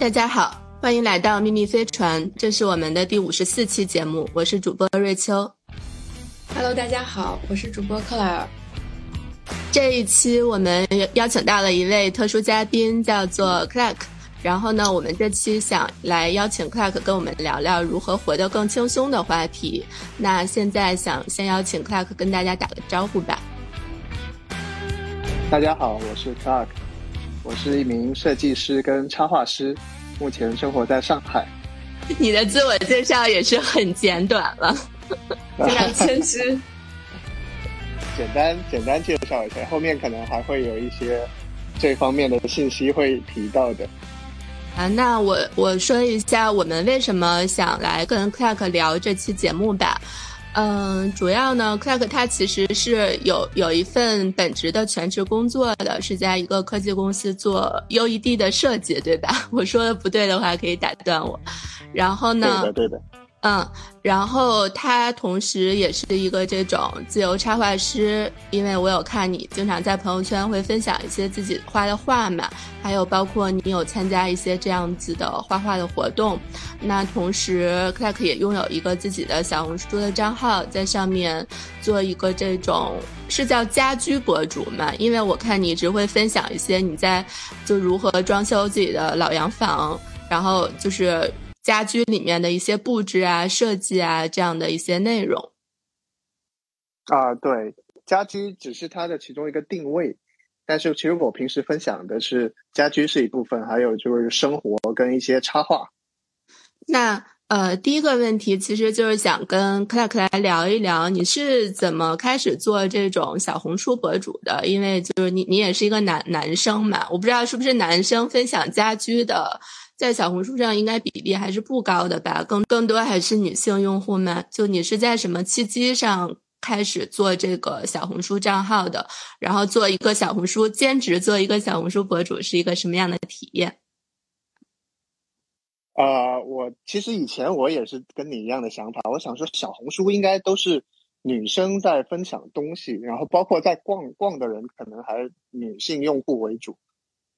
大家好，欢迎来到秘密飞船，这是我们的第五十四期节目，我是主播瑞秋。Hello，大家好，我是主播克莱尔。这一期我们邀请到了一位特殊嘉宾，叫做 Clark。然后呢，我们这期想来邀请 Clark 跟我们聊聊如何活得更轻松的话题。那现在想先邀请 Clark 跟大家打个招呼吧。大家好，我是 Clark，我是一名设计师跟插画师，目前生活在上海。你的自我介绍也是很简短了，非常谦虚。简单简单介绍一下，后面可能还会有一些这方面的信息会提到的。啊，那我我说一下我们为什么想来跟 Clark 聊这期节目吧。嗯，主要呢，Clark 他其实是有有一份本职的全职工作的，是在一个科技公司做 UED 的设计，对吧？我说的不对的话，可以打断我。然后呢？对的，对的。嗯，然后他同时也是一个这种自由插画师，因为我有看你经常在朋友圈会分享一些自己画的画嘛，还有包括你有参加一些这样子的画画的活动。那同时，Clark 也拥有一个自己的小红书的账号，在上面做一个这种是叫家居博主嘛，因为我看你只会分享一些你在就如何装修自己的老洋房，然后就是。家居里面的一些布置啊、设计啊，这样的一些内容。啊，对，家居只是它的其中一个定位，但是其实我平时分享的是家居是一部分，还有就是生活跟一些插画。那呃，第一个问题其实就是想跟 Clark 来聊一聊，你是怎么开始做这种小红书博主的？因为就是你，你也是一个男男生嘛，我不知道是不是男生分享家居的。在小红书上应该比例还是不高的吧，更更多还是女性用户们。就你是在什么契机上开始做这个小红书账号的？然后做一个小红书兼职，做一个小红书博主是一个什么样的体验？啊，我其实以前我也是跟你一样的想法，我想说小红书应该都是女生在分享东西，然后包括在逛逛的人可能还是女性用户为主。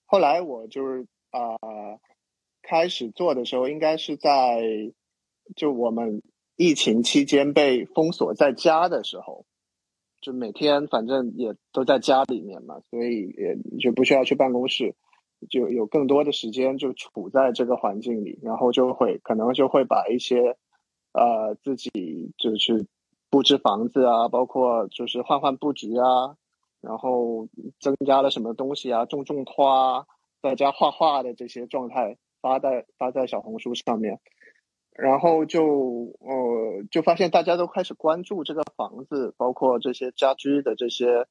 后来我就是啊。开始做的时候，应该是在就我们疫情期间被封锁在家的时候，就每天反正也都在家里面嘛，所以也就不需要去办公室，就有更多的时间就处在这个环境里，然后就会可能就会把一些呃自己就是布置房子啊，包括就是换换布局啊，然后增加了什么东西啊，种种花，在家画画的这些状态。发在发在小红书上面，然后就呃就发现大家都开始关注这个房子，包括这些家居的这些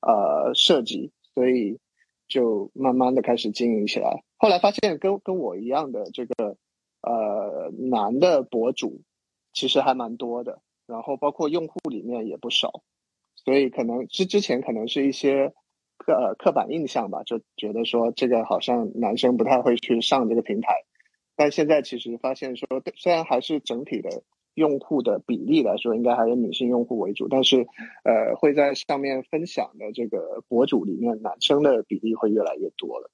呃设计，所以就慢慢的开始经营起来。后来发现跟跟我一样的这个呃男的博主其实还蛮多的，然后包括用户里面也不少，所以可能之之前可能是一些。刻呃刻板印象吧，就觉得说这个好像男生不太会去上这个平台，但现在其实发现说，虽然还是整体的用户的比例来说，应该还是女性用户为主，但是呃会在上面分享的这个博主里面，男生的比例会越来越多了。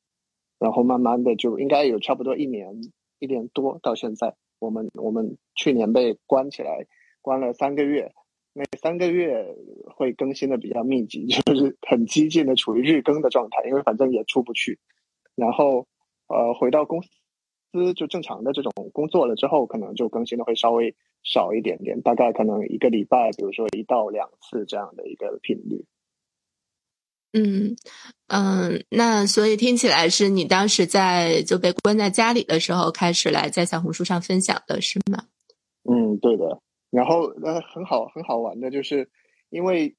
然后慢慢的就应该有差不多一年一年多到现在，我们我们去年被关起来，关了三个月。每三个月会更新的比较密集，就是很激进的处于日更的状态，因为反正也出不去。然后，呃，回到公司就正常的这种工作了之后，可能就更新的会稍微少一点点，大概可能一个礼拜，比如说一到两次这样的一个频率。嗯嗯，那所以听起来是你当时在就被关在家里的时候开始来在小红书上分享的是吗？嗯，对的。然后呃很好很好玩的就是，因为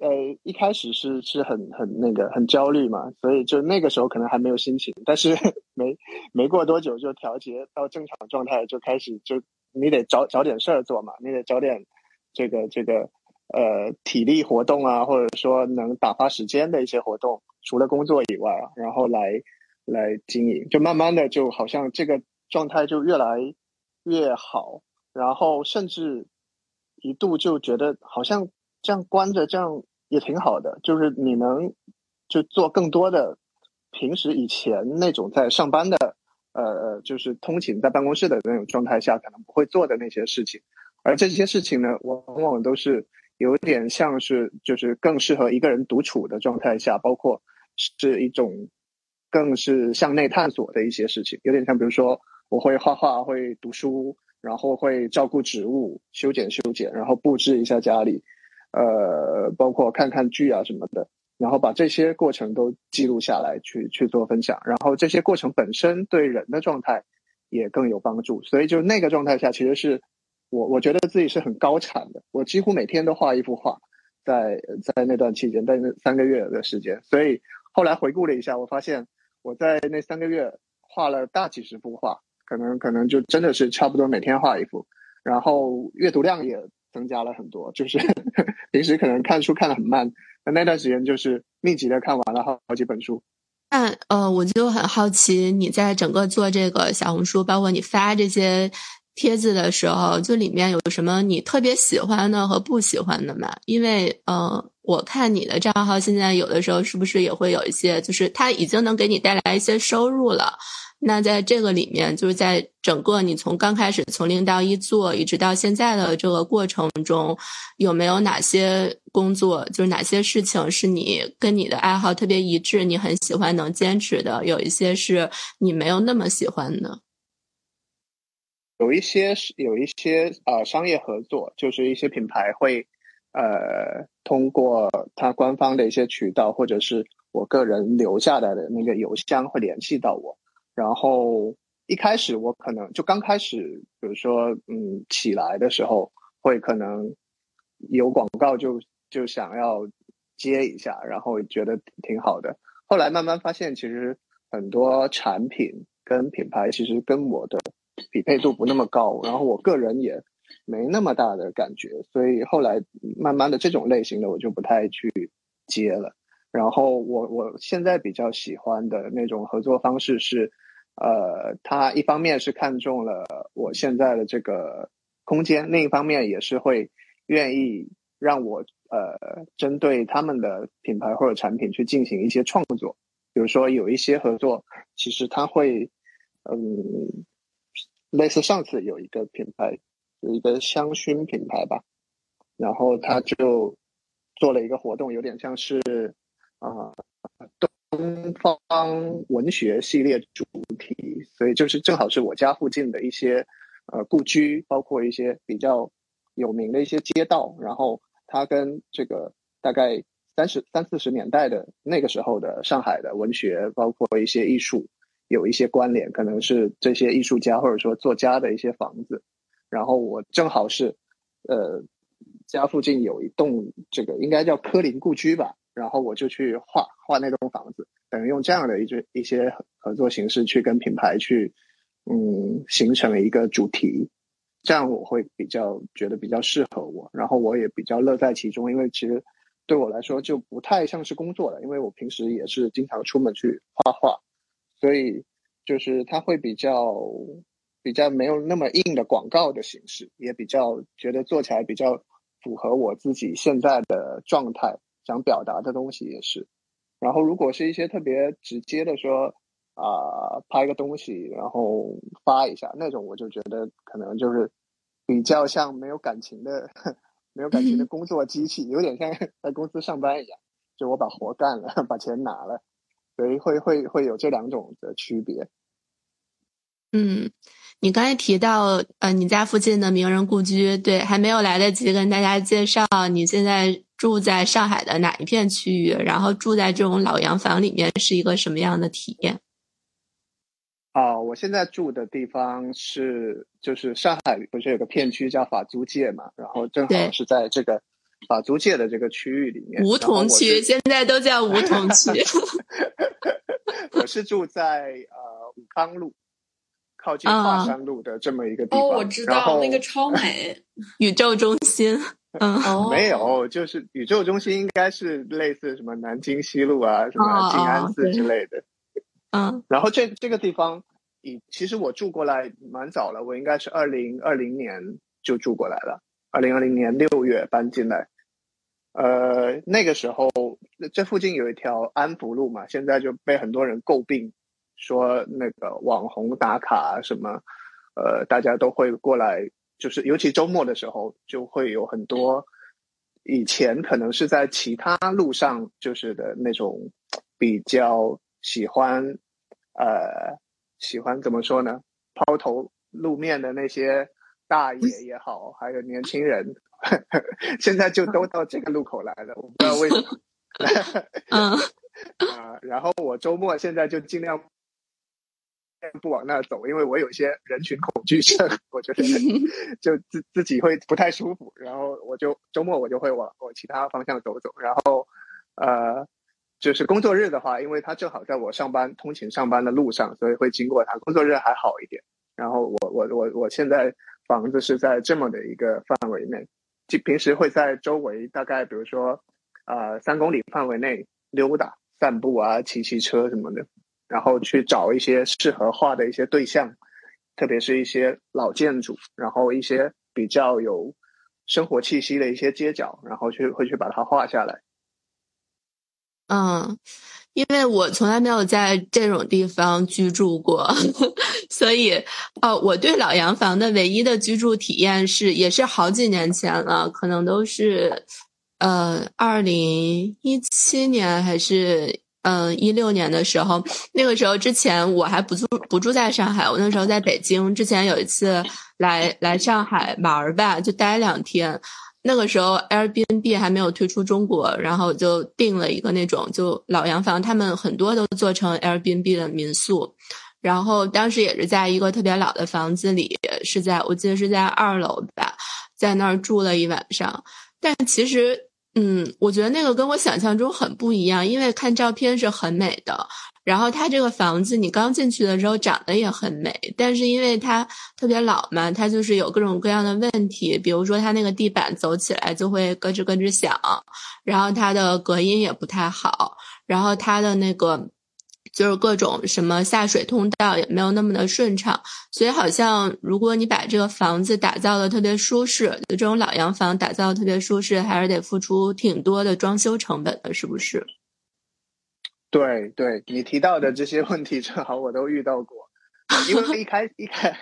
呃一开始是是很很那个很焦虑嘛，所以就那个时候可能还没有心情，但是 没没过多久就调节到正常状态，就开始就你得找找点事儿做嘛，你得找点这个这个呃体力活动啊，或者说能打发时间的一些活动，除了工作以外啊，然后来来经营，就慢慢的就好像这个状态就越来越好。然后甚至一度就觉得好像这样关着这样也挺好的，就是你能就做更多的平时以前那种在上班的呃呃，就是通勤在办公室的那种状态下可能不会做的那些事情，而这些事情呢，往往都是有点像是就是更适合一个人独处的状态下，包括是一种更是向内探索的一些事情，有点像比如说我会画画，会读书，然后会照顾植物，修剪修剪，然后布置一下家里，呃，包括看看剧啊什么的。然后把这些过程都记录下来，去去做分享。然后这些过程本身对人的状态也更有帮助。所以就那个状态下，其实是我我觉得自己是很高产的。我几乎每天都画一幅画，在在那段期间，在那三个月的时间。所以后来回顾了一下，我发现我在那三个月画了大几十幅画，可能可能就真的是差不多每天画一幅。然后阅读量也增加了很多，就是 平时可能看书看的很慢。那那段时间就是密集的看完了好好几本书。那呃，我就很好奇，你在整个做这个小红书，包括你发这些帖子的时候，就里面有什么你特别喜欢的和不喜欢的吗？因为呃，我看你的账号现在有的时候是不是也会有一些，就是它已经能给你带来一些收入了。那在这个里面，就是在整个你从刚开始从零到一做，一直到现在的这个过程中，有没有哪些工作，就是哪些事情是你跟你的爱好特别一致，你很喜欢能坚持的？有一些是你没有那么喜欢的。有一些是有一些呃商业合作，就是一些品牌会呃通过他官方的一些渠道，或者是我个人留下来的那个邮箱会联系到我。然后一开始我可能就刚开始，比如说嗯起来的时候，会可能有广告就就想要接一下，然后觉得挺好的。后来慢慢发现，其实很多产品跟品牌其实跟我的匹配度不那么高，然后我个人也没那么大的感觉，所以后来慢慢的这种类型的我就不太去接了。然后我我现在比较喜欢的那种合作方式是。呃，他一方面是看中了我现在的这个空间，另一方面也是会愿意让我呃针对他们的品牌或者产品去进行一些创作。比如说有一些合作，其实他会嗯，类似上次有一个品牌，有一个香薰品牌吧，然后他就做了一个活动，有点像是啊。东方文学系列主题，所以就是正好是我家附近的一些呃故居，包括一些比较有名的一些街道，然后它跟这个大概三十三四十年代的那个时候的上海的文学，包括一些艺术有一些关联，可能是这些艺术家或者说作家的一些房子，然后我正好是呃家附近有一栋这个应该叫科林故居吧。然后我就去画画那栋房子，等于用这样的一些一些合作形式去跟品牌去，嗯，形成了一个主题，这样我会比较觉得比较适合我，然后我也比较乐在其中，因为其实对我来说就不太像是工作了，因为我平时也是经常出门去画画，所以就是它会比较比较没有那么硬的广告的形式，也比较觉得做起来比较符合我自己现在的状态。想表达的东西也是，然后如果是一些特别直接的说啊，拍个东西然后发一下那种，我就觉得可能就是比较像没有感情的、没有感情的工作机器，有点像 在公司上班一样，就我把活干了，把钱拿了，所以会会会有这两种的区别。嗯，你刚才提到呃，你家附近的名人故居，对，还没有来得及跟大家介绍，你现在。住在上海的哪一片区域？然后住在这种老洋房里面是一个什么样的体验？啊，我现在住的地方是就是上海不是有个片区叫法租界嘛？然后正好是在这个法租界的这个区域里面。梧桐区现在都叫梧桐区。我是住在呃武康路靠近华山路的这么一个地方。哦，我知道那个超美，宇宙中心。嗯，没有，就是宇宙中心应该是类似什么南京西路啊，什么静安寺之类的。嗯，然后这这个地方，以其实我住过来蛮早了，我应该是二零二零年就住过来了，二零二零年六月搬进来。呃，那个时候这附近有一条安福路嘛，现在就被很多人诟病，说那个网红打卡什么，呃，大家都会过来，就是尤其周末的时候，就会有很多以前可能是在其他路上就是的那种比较喜欢，呃，喜欢怎么说呢？抛头露面的那些大爷也好，还有年轻人，现在就都到这个路口来了，我不知道为什么。嗯 啊，然后我周末现在就尽量不往那走，因为我有些人群恐惧症，我觉得 就自自己会不太舒服。然后我就周末我就会往往其他方向走走。然后呃，就是工作日的话，因为他正好在我上班通勤上班的路上，所以会经过他。工作日还好一点。然后我我我我现在房子是在这么的一个范围内，就平时会在周围大概比如说。呃，三公里范围内溜达、散步啊，骑骑车什么的，然后去找一些适合画的一些对象，特别是一些老建筑，然后一些比较有生活气息的一些街角，然后去会去把它画下来。嗯，因为我从来没有在这种地方居住过，所以，呃，我对老洋房的唯一的居住体验是，也是好几年前了，可能都是。呃，二零一七年还是嗯一六年的时候，那个时候之前我还不住不住在上海，我那时候在北京。之前有一次来来上海玩儿吧，就待两天。那个时候 Airbnb 还没有推出中国，然后就订了一个那种就老洋房，他们很多都做成 Airbnb 的民宿。然后当时也是在一个特别老的房子里，是在我记得是在二楼吧，在那儿住了一晚上。但其实，嗯，我觉得那个跟我想象中很不一样，因为看照片是很美的。然后它这个房子，你刚进去的时候长得也很美，但是因为它特别老嘛，它就是有各种各样的问题，比如说它那个地板走起来就会咯吱咯吱响，然后它的隔音也不太好，然后它的那个。就是各种什么下水通道也没有那么的顺畅，所以好像如果你把这个房子打造的特别舒适，就这种老洋房打造的特别舒适，还是得付出挺多的装修成本的，是不是？对对，你提到的这些问题，正好我都遇到过。因为一开一开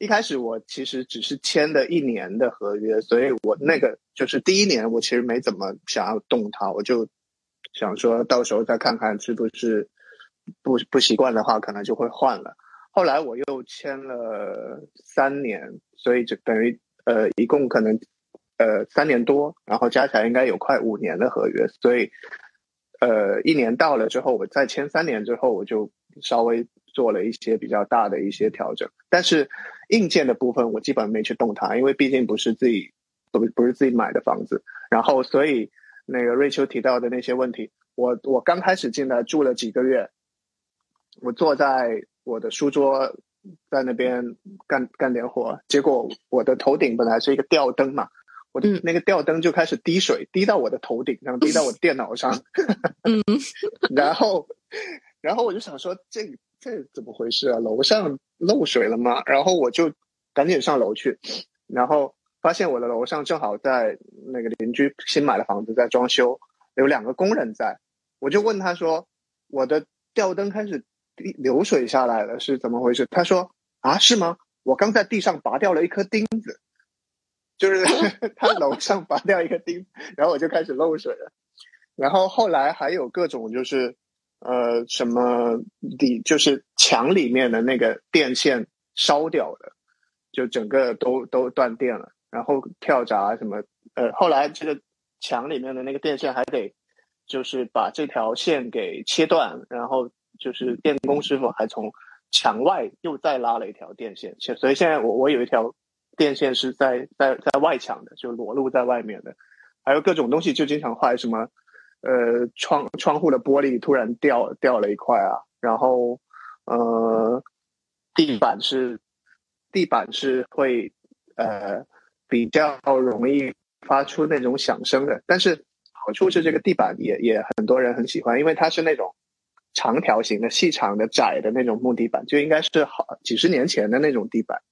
一开始，我其实只是签的一年的合约，所以我那个就是第一年，我其实没怎么想要动它，我就想说到时候再看看是不是。不不习惯的话，可能就会换了。后来我又签了三年，所以就等于呃，一共可能呃三年多，然后加起来应该有快五年的合约。所以呃，一年到了之后，我再签三年之后，我就稍微做了一些比较大的一些调整。但是硬件的部分，我基本没去动它，因为毕竟不是自己不不是自己买的房子。然后所以那个瑞秋提到的那些问题，我我刚开始进来住了几个月。我坐在我的书桌，在那边干干点活，结果我的头顶本来是一个吊灯嘛，我的那个吊灯就开始滴水，滴到我的头顶上，滴到我电脑上，嗯，然后，然后我就想说，这这怎么回事啊？楼上漏水了吗？然后我就赶紧上楼去，然后发现我的楼上正好在那个邻居新买的房子在装修，有两个工人在，我就问他说，我的吊灯开始。流水下来了是怎么回事？他说啊，是吗？我刚在地上拔掉了一颗钉子，就是 他楼上拔掉一颗钉，然后我就开始漏水了。然后后来还有各种就是呃什么底，就是墙里面的那个电线烧掉了，就整个都都断电了。然后跳闸什么呃，后来这个墙里面的那个电线还得就是把这条线给切断，然后。就是电工师傅还从墙外又再拉了一条电线，所以现在我我有一条电线是在在在外墙的，就裸露在外面的，还有各种东西就经常坏，什么呃窗窗户的玻璃突然掉掉了一块啊，然后呃地板是地板是会呃比较容易发出那种响声的，但是好处是这个地板也也很多人很喜欢，因为它是那种。长条形的、细长的、窄的那种木地板，就应该是好几十年前的那种地板，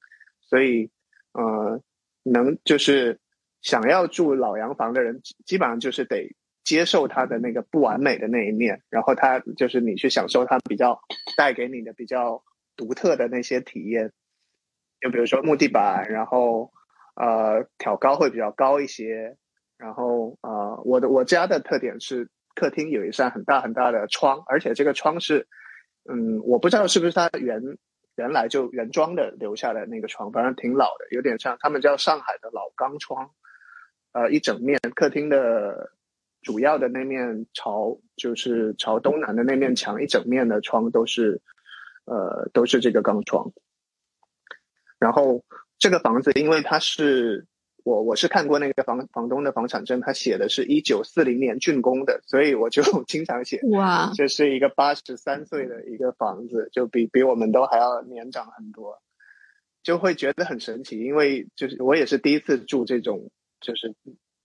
所以，呃，能就是想要住老洋房的人，基本上就是得接受它的那个不完美的那一面，然后它就是你去享受它比较带给你的比较独特的那些体验。就比如说木地板，然后呃挑高会比较高一些，然后呃我的我家的特点是客厅有一扇很大很大的窗，而且这个窗是嗯我不知道是不是它原原来就原装的留下的那个窗，反正挺老的，有点像他们叫上海的老钢窗，呃一整面客厅的主要的那面朝就是朝东南的那面墙一整面的窗都是呃都是这个钢窗。然后这个房子，因为它是我我是看过那个房房东的房产证，他写的是一九四零年竣工的，所以我就 经常写哇，这是一个八十三岁的一个房子，就比比我们都还要年长很多，就会觉得很神奇，因为就是我也是第一次住这种就是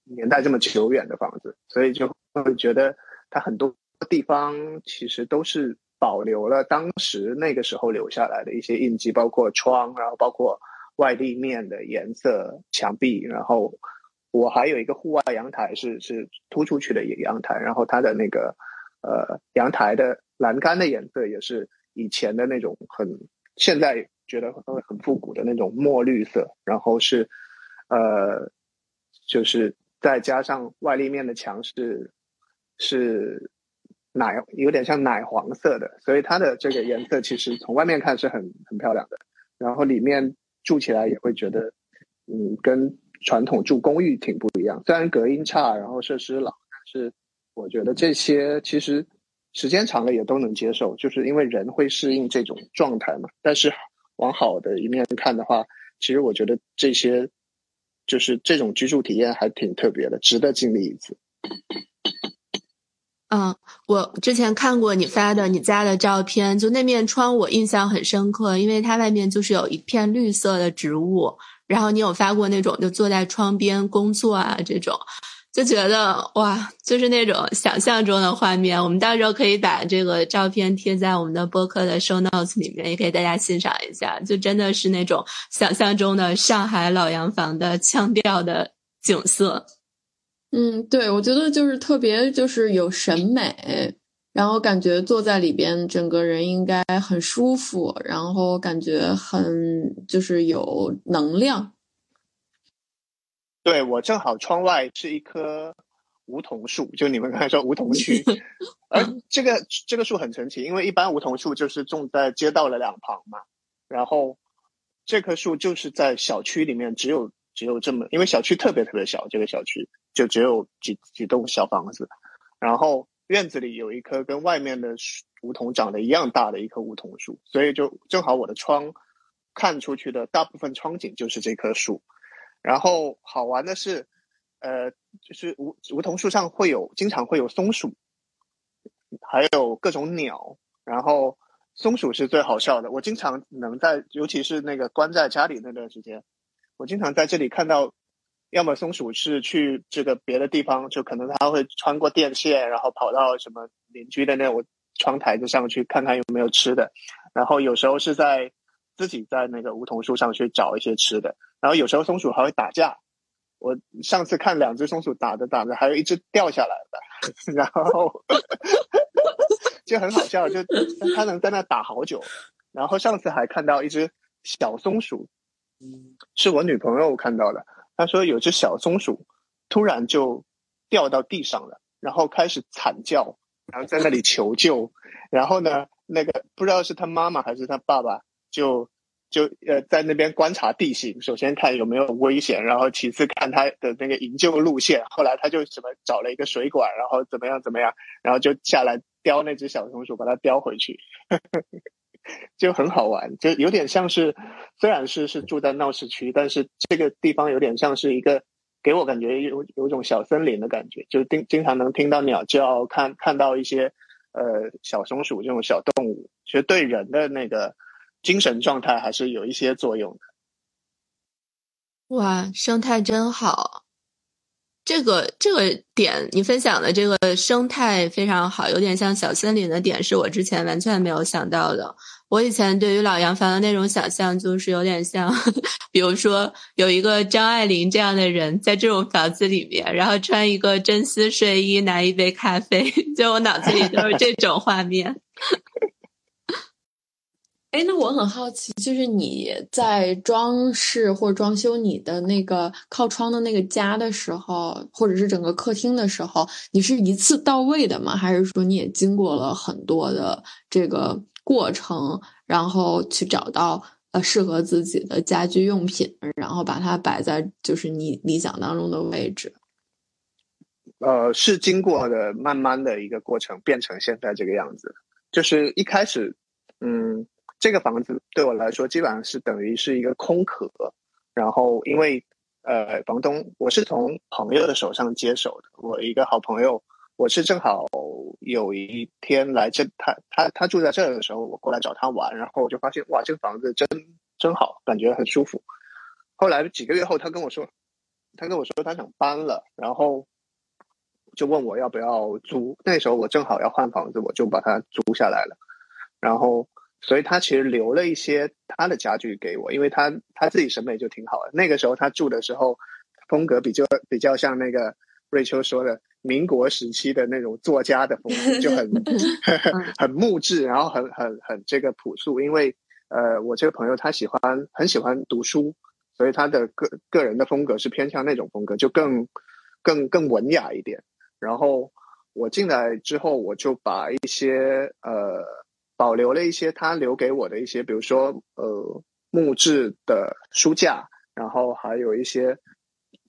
年代这么久远的房子，所以就会觉得它很多地方其实都是。保留了当时那个时候留下来的一些印记，包括窗，然后包括外立面的颜色、墙壁，然后我还有一个户外阳台，是是突出去的一个阳台，然后它的那个呃阳台的栏杆的颜色也是以前的那种很现在觉得会很复古的那种墨绿色，然后是呃就是再加上外立面的墙是是。奶有点像奶黄色的，所以它的这个颜色其实从外面看是很很漂亮的，然后里面住起来也会觉得，嗯，跟传统住公寓挺不一样。虽然隔音差，然后设施老，但是我觉得这些其实时间长了也都能接受，就是因为人会适应这种状态嘛。但是往好的一面看的话，其实我觉得这些就是这种居住体验还挺特别的，值得经历一次。嗯，我之前看过你发的你家的照片，就那面窗我印象很深刻，因为它外面就是有一片绿色的植物。然后你有发过那种就坐在窗边工作啊这种，就觉得哇，就是那种想象中的画面。我们到时候可以把这个照片贴在我们的播客的 show notes 里面，也给大家欣赏一下。就真的是那种想象中的上海老洋房的腔调的景色。嗯，对，我觉得就是特别就是有审美，然后感觉坐在里边，整个人应该很舒服，然后感觉很就是有能量。对我正好窗外是一棵梧桐树，就你们刚才说梧桐区，而这个这个树很神奇，因为一般梧桐树就是种在街道的两旁嘛，然后这棵树就是在小区里面只有。只有这么，因为小区特别特别小，这个小区就只有几几栋小房子，然后院子里有一棵跟外面的梧桐长得一样大的一棵梧桐树，所以就正好我的窗看出去的大部分窗景就是这棵树。然后好玩的是，呃，就是梧梧桐树上会有经常会有松鼠，还有各种鸟，然后松鼠是最好笑的，我经常能在，尤其是那个关在家里那段时间。我经常在这里看到，要么松鼠是去这个别的地方，就可能它会穿过电线，然后跑到什么邻居的那种窗台子上去看看有没有吃的，然后有时候是在自己在那个梧桐树上去找一些吃的，然后有时候松鼠还会打架。我上次看两只松鼠打着打着，还有一只掉下来了，然后 就很好笑，就它能在那打好久。然后上次还看到一只小松鼠。是我女朋友看到的。她说有只小松鼠突然就掉到地上了，然后开始惨叫，然后在那里求救。然后呢，那个不知道是他妈妈还是他爸爸，就就呃在那边观察地形，首先看有没有危险，然后其次看他的那个营救路线。后来他就什么找了一个水管，然后怎么样怎么样，然后就下来叼那只小松鼠，把它叼回去。就很好玩，就有点像是，虽然是是住在闹市区，但是这个地方有点像是一个，给我感觉有有种小森林的感觉，就经经常能听到鸟叫，看看到一些呃小松鼠这种小动物，其实对人的那个精神状态还是有一些作用的。哇，生态真好。这个这个点，你分享的这个生态非常好，有点像小森林的点，是我之前完全没有想到的。我以前对于老洋房的那种想象，就是有点像，比如说有一个张爱玲这样的人在这种房子里面，然后穿一个真丝睡衣，拿一杯咖啡，就我脑子里都是这种画面。哎，那我很好奇，就是你在装饰或装修你的那个靠窗的那个家的时候，或者是整个客厅的时候，你是一次到位的吗？还是说你也经过了很多的这个过程，然后去找到呃适合自己的家居用品，然后把它摆在就是你理想当中的位置？呃，是经过的慢慢的一个过程，变成现在这个样子。就是一开始，嗯。这个房子对我来说基本上是等于是一个空壳，然后因为呃房东我是从朋友的手上接手的，我一个好朋友，我是正好有一天来这，他他他住在这儿的时候，我过来找他玩，然后我就发现哇这个房子真真好，感觉很舒服。后来几个月后，他跟我说，他跟我说他想搬了，然后就问我要不要租，那时候我正好要换房子，我就把它租下来了，然后。所以他其实留了一些他的家具给我，因为他他自己审美就挺好的。那个时候他住的时候，风格比较比较像那个瑞秋说的民国时期的那种作家的风格，就很 很木质，然后很很很这个朴素。因为呃，我这个朋友他喜欢很喜欢读书，所以他的个个人的风格是偏向那种风格，就更更更文雅一点。然后我进来之后，我就把一些呃。保留了一些他留给我的一些，比如说呃木质的书架，然后还有一些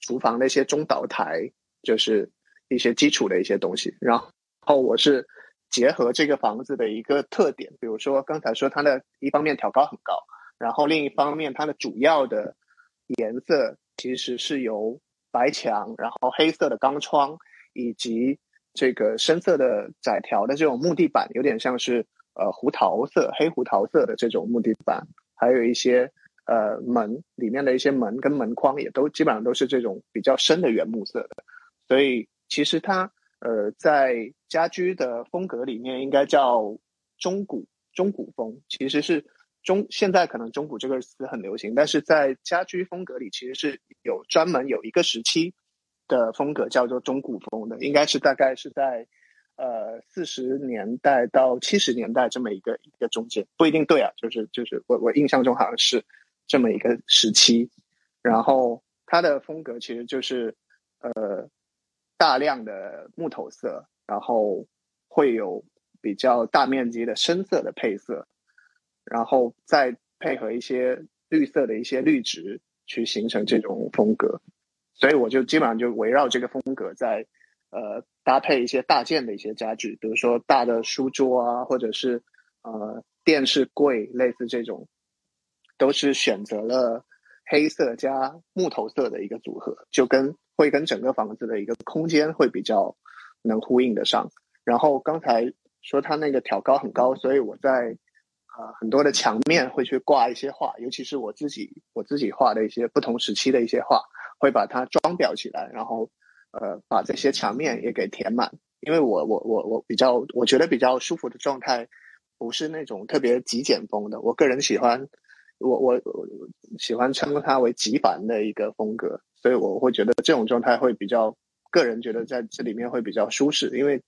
厨房的一些中岛台，就是一些基础的一些东西。然后我是结合这个房子的一个特点，比如说刚才说它的一方面挑高很高，然后另一方面它的主要的颜色其实是由白墙，然后黑色的钢窗，以及这个深色的窄条的这种木地板，有点像是。呃，胡桃色、黑胡桃色的这种木地板，还有一些呃门里面的一些门跟门框，也都基本上都是这种比较深的原木色的。所以其实它呃在家居的风格里面应该叫中古中古风，其实是中现在可能中古这个词很流行，但是在家居风格里其实是有专门有一个时期的风格叫做中古风的，应该是大概是在。呃，四十年代到七十年代这么一个一个中间不一定对啊，就是就是我我印象中好像是这么一个时期，然后它的风格其实就是呃大量的木头色，然后会有比较大面积的深色的配色，然后再配合一些绿色的一些绿植去形成这种风格，所以我就基本上就围绕这个风格在。呃，搭配一些大件的一些家具，比如说大的书桌啊，或者是呃电视柜，类似这种，都是选择了黑色加木头色的一个组合，就跟会跟整个房子的一个空间会比较能呼应得上。然后刚才说它那个挑高很高，所以我在啊很多的墙面会去挂一些画，尤其是我自己我自己画的一些不同时期的一些画，会把它装裱起来，然后。呃，把这些墙面也给填满，因为我我我我比较，我觉得比较舒服的状态，不是那种特别极简风的。我个人喜欢，我我我喜欢称它为极繁的一个风格，所以我会觉得这种状态会比较，个人觉得在这里面会比较舒适。因为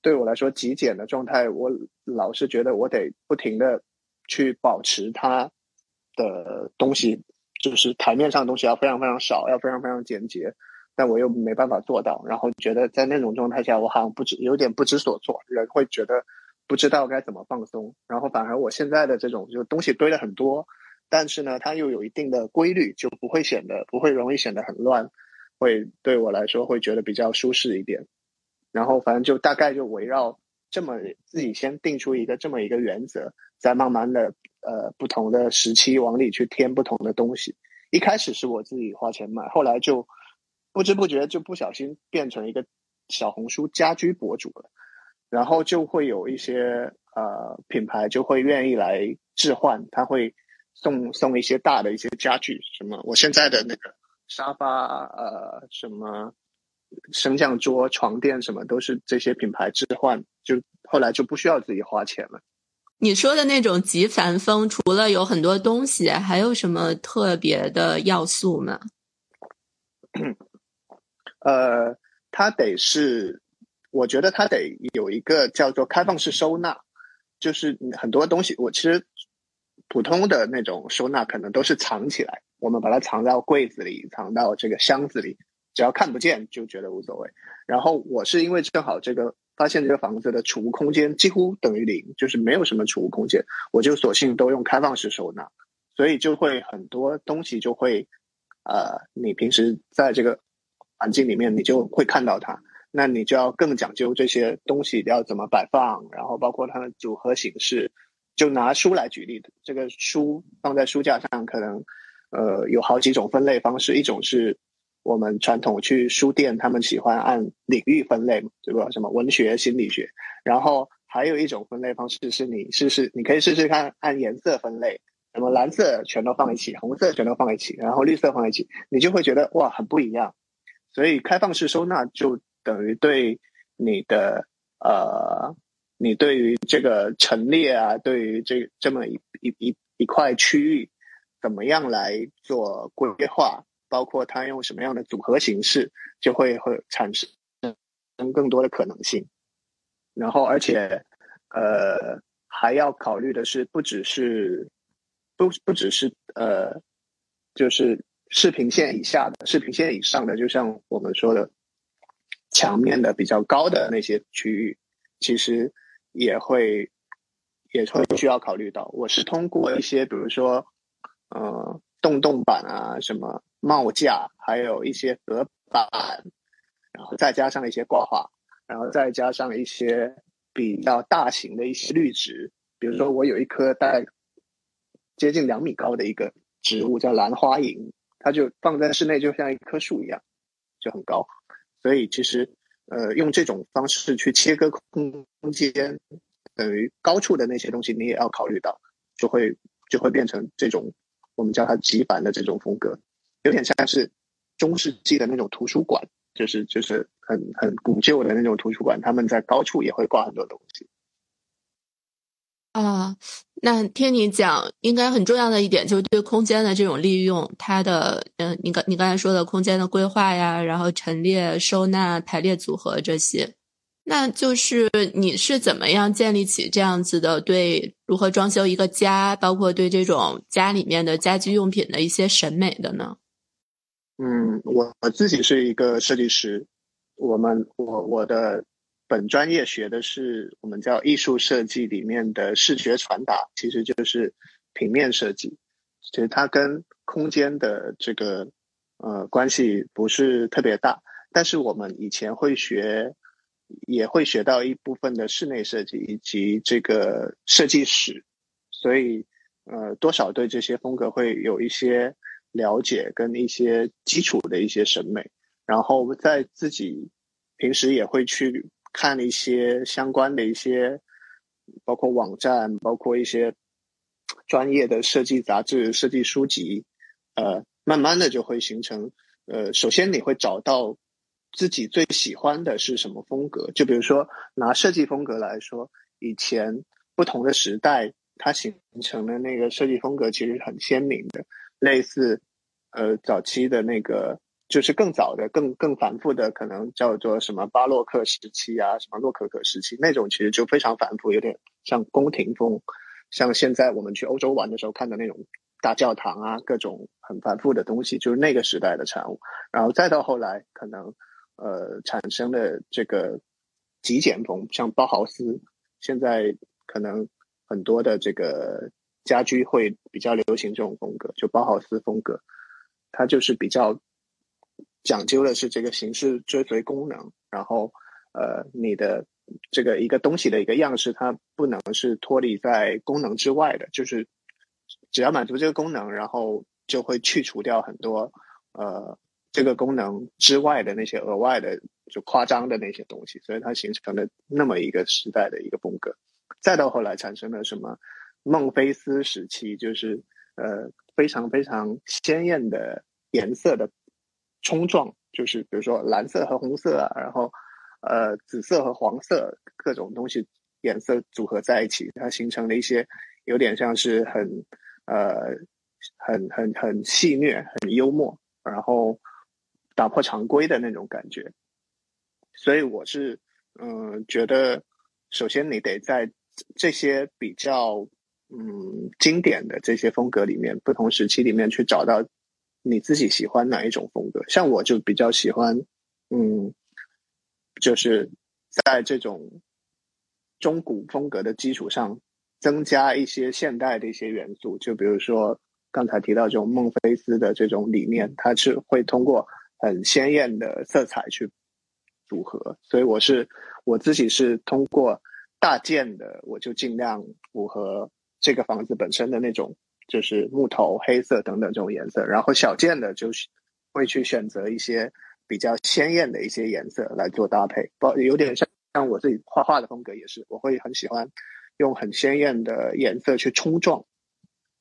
对我来说，极简的状态，我老是觉得我得不停的去保持它的东西，就是台面上的东西要非常非常少，要非常非常简洁。但我又没办法做到，然后觉得在那种状态下，我好像不知有点不知所措，人会觉得不知道该怎么放松。然后反而我现在的这种，就东西堆了很多，但是呢，它又有一定的规律，就不会显得不会容易显得很乱，会对我来说会觉得比较舒适一点。然后反正就大概就围绕这么自己先定出一个这么一个原则，再慢慢的呃不同的时期往里去添不同的东西。一开始是我自己花钱买，后来就。不知不觉就不小心变成一个小红书家居博主了，然后就会有一些呃品牌就会愿意来置换，他会送送一些大的一些家具，什么我现在的那个沙发呃什么升降桌、床垫什么都是这些品牌置换，就后来就不需要自己花钱了。你说的那种极繁风，除了有很多东西，还有什么特别的要素吗？呃，它得是，我觉得它得有一个叫做开放式收纳，就是很多东西，我其实普通的那种收纳可能都是藏起来，我们把它藏到柜子里，藏到这个箱子里，只要看不见就觉得无所谓。然后我是因为正好这个发现这个房子的储物空间几乎等于零，就是没有什么储物空间，我就索性都用开放式收纳，所以就会很多东西就会，呃，你平时在这个环境里面你就会看到它。那你就要更讲究这些东西要怎么摆放，然后包括它的组合形式。就拿书来举例，这个书放在书架上，可能呃有好几种分类方式。一种是我们传统去书店，他们喜欢按领域分类嘛，对吧？什么文学、心理学。然后还有一种分类方式是你试试，你可以试试看按颜色分类，什么蓝色全都放一起，红色全都放一起，然后绿色放一起，你就会觉得哇很不一样。所以开放式收纳就。等于对你的呃，你对于这个陈列啊，对于这这么一一一一块区域，怎么样来做规划？包括它用什么样的组合形式，就会会产生更多的可能性。然后，而且呃，还要考虑的是，不只是不不只是呃，就是视频线以下的，视频线以上的，就像我们说的。墙面的比较高的那些区域，其实也会也会需要考虑到。我是通过一些，比如说，呃，洞洞板啊，什么帽架，还有一些隔板，然后再加上一些挂画，然后再加上一些比较大型的一些绿植，比如说我有一棵大接近两米高的一个植物叫兰花楹，它就放在室内就像一棵树一样，就很高。所以其实，呃，用这种方式去切割空间，等于高处的那些东西你也要考虑到，就会就会变成这种我们叫它极繁的这种风格，有点像是中世纪的那种图书馆，就是就是很很古旧的那种图书馆，他们在高处也会挂很多东西。啊，那听你讲，应该很重要的一点就是对空间的这种利用，它的，嗯，你刚你刚才说的空间的规划呀，然后陈列、收纳、排列组合这些，那就是你是怎么样建立起这样子的对如何装修一个家，包括对这种家里面的家居用品的一些审美的呢？嗯，我我自己是一个设计师，我们我我的。本专业学的是我们叫艺术设计里面的视觉传达，其实就是平面设计。其实它跟空间的这个呃关系不是特别大，但是我们以前会学，也会学到一部分的室内设计以及这个设计史，所以呃多少对这些风格会有一些了解跟一些基础的一些审美，然后在自己平时也会去。看了一些相关的一些，包括网站，包括一些专业的设计杂志、设计书籍，呃，慢慢的就会形成，呃，首先你会找到自己最喜欢的是什么风格。就比如说拿设计风格来说，以前不同的时代，它形成的那个设计风格其实很鲜明的，类似，呃，早期的那个。就是更早的、更更繁复的，可能叫做什么巴洛克时期啊，什么洛可可时期那种，其实就非常繁复，有点像宫廷风，像现在我们去欧洲玩的时候看的那种大教堂啊，各种很繁复的东西，就是那个时代的产物。然后再到后来，可能呃产生的这个极简风，像包豪斯，现在可能很多的这个家居会比较流行这种风格，就包豪斯风格，它就是比较。讲究的是这个形式追随功能，然后，呃，你的这个一个东西的一个样式，它不能是脱离在功能之外的，就是只要满足这个功能，然后就会去除掉很多呃这个功能之外的那些额外的就夸张的那些东西，所以它形成了那么一个时代的一个风格。再到后来产生了什么孟菲斯时期，就是呃非常非常鲜艳的颜色的。冲撞就是比如说蓝色和红色啊，然后呃紫色和黄色各种东西颜色组合在一起，它形成了一些有点像是很呃很很很戏谑、很幽默，然后打破常规的那种感觉。所以我是嗯觉得，首先你得在这些比较嗯经典的这些风格里面，不同时期里面去找到你自己喜欢哪一种风格。像我就比较喜欢，嗯，就是在这种中古风格的基础上，增加一些现代的一些元素，就比如说刚才提到这种孟菲斯的这种理念，它是会通过很鲜艳的色彩去。组合，所以我是我自己是通过大件的，我就尽量符合这个房子本身的那种，就是木头、黑色等等这种颜色。然后小件的，就是会去选择一些比较鲜艳的一些颜色来做搭配，包有点像像我自己画画的风格也是，我会很喜欢用很鲜艳的颜色去冲撞，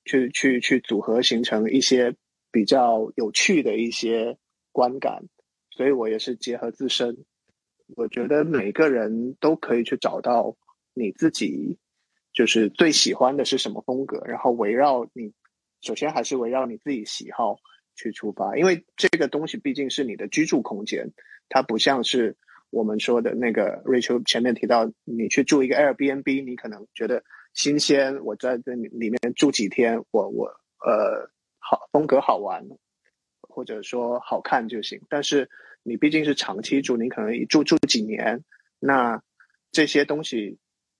去去去组合形成一些比较有趣的一些观感。所以我也是结合自身。我觉得每个人都可以去找到你自己，就是最喜欢的是什么风格，然后围绕你，首先还是围绕你自己喜好去出发，因为这个东西毕竟是你的居住空间，它不像是我们说的那个 Rachel 前面提到，你去住一个 Airbnb，你可能觉得新鲜，我在这里面住几天，我我呃好风格好玩，或者说好看就行，但是。你毕竟是长期住，你可能一住住几年，那这些东西、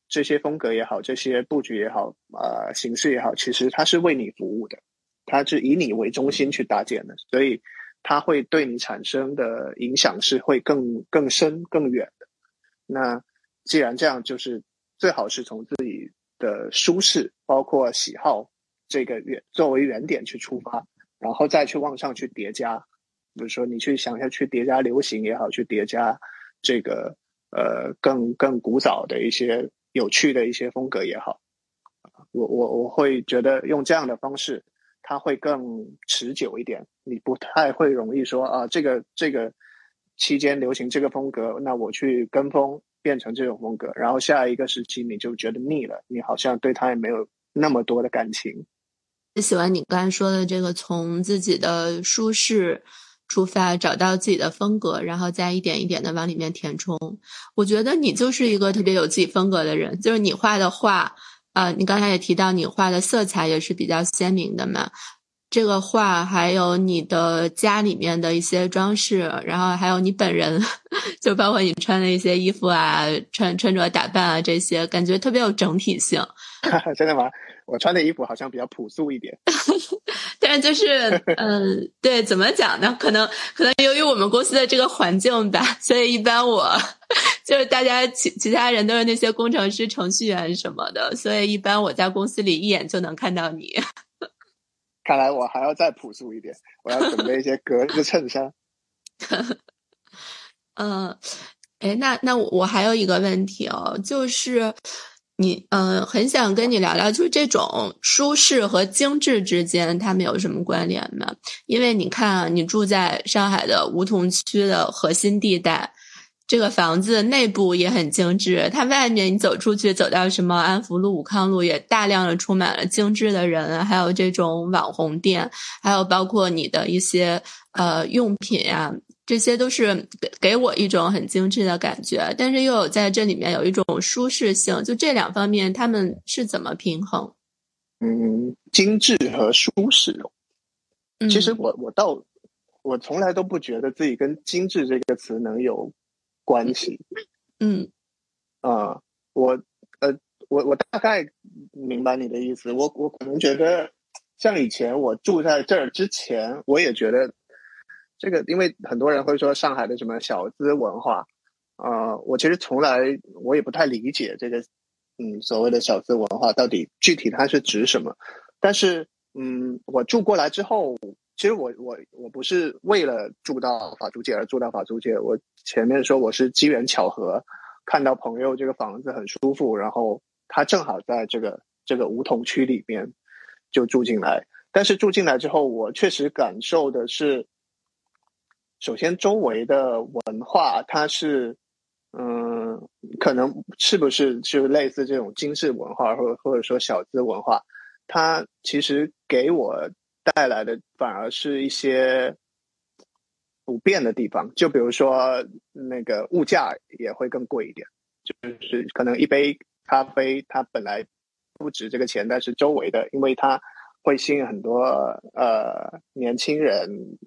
这些风格也好，这些布局也好，呃，形式也好，其实它是为你服务的，它是以你为中心去搭建的，所以它会对你产生的影响是会更更深、更远的。那既然这样，就是最好是从自己的舒适、包括喜好这个原作为原点去出发，然后再去往上去叠加。比如说，你去想一下，去叠加流行也好，去叠加这个呃更更古早的一些有趣的一些风格也好，我我我会觉得用这样的方式，它会更持久一点。你不太会容易说啊，这个这个期间流行这个风格，那我去跟风变成这种风格，然后下一个时期你就觉得腻了，你好像对它也没有那么多的感情。喜欢你刚才说的这个，从自己的舒适。出发，找到自己的风格，然后再一点一点的往里面填充。我觉得你就是一个特别有自己风格的人，就是你画的画，啊，你刚才也提到你画的色彩也是比较鲜明的嘛。这个画还有你的家里面的一些装饰，然后还有你本人，就包括你穿的一些衣服啊，穿穿着打扮啊这些，感觉特别有整体性。真的吗？我穿的衣服好像比较朴素一点，但是就是，嗯，对，怎么讲呢？可能可能由于我们公司的这个环境吧，所以一般我就是大家其其他人都是那些工程师、程序员什么的，所以一般我在公司里一眼就能看到你。看来我还要再朴素一点，我要准备一些格子衬衫。嗯，哎，那那我还有一个问题哦，就是。你嗯，很想跟你聊聊，就是这种舒适和精致之间，它们有什么关联吗？因为你看啊，你住在上海的梧桐区的核心地带，这个房子内部也很精致，它外面你走出去，走到什么安福路、武康路，也大量的充满了精致的人，还有这种网红店，还有包括你的一些呃用品呀。这些都是给给我一种很精致的感觉，但是又有在这里面有一种舒适性，就这两方面他们是怎么平衡？嗯，精致和舒适。其实我我倒我从来都不觉得自己跟精致这个词能有关系。嗯，啊，我呃我我大概明白你的意思。我我可能觉得像以前我住在这儿之前，我也觉得。这个，因为很多人会说上海的什么小资文化，啊，我其实从来我也不太理解这个，嗯，所谓的小资文化到底具体它是指什么。但是，嗯，我住过来之后，其实我我我不是为了住到法租界而住到法租界，我前面说我是机缘巧合看到朋友这个房子很舒服，然后他正好在这个这个梧桐区里面就住进来。但是住进来之后，我确实感受的是。首先，周围的文化，它是，嗯，可能是不是就类似这种精致文化，或或者说小资文化，它其实给我带来的反而是一些不变的地方。就比如说，那个物价也会更贵一点，就是可能一杯咖啡它本来不值这个钱，但是周围的，因为它会吸引很多呃年轻人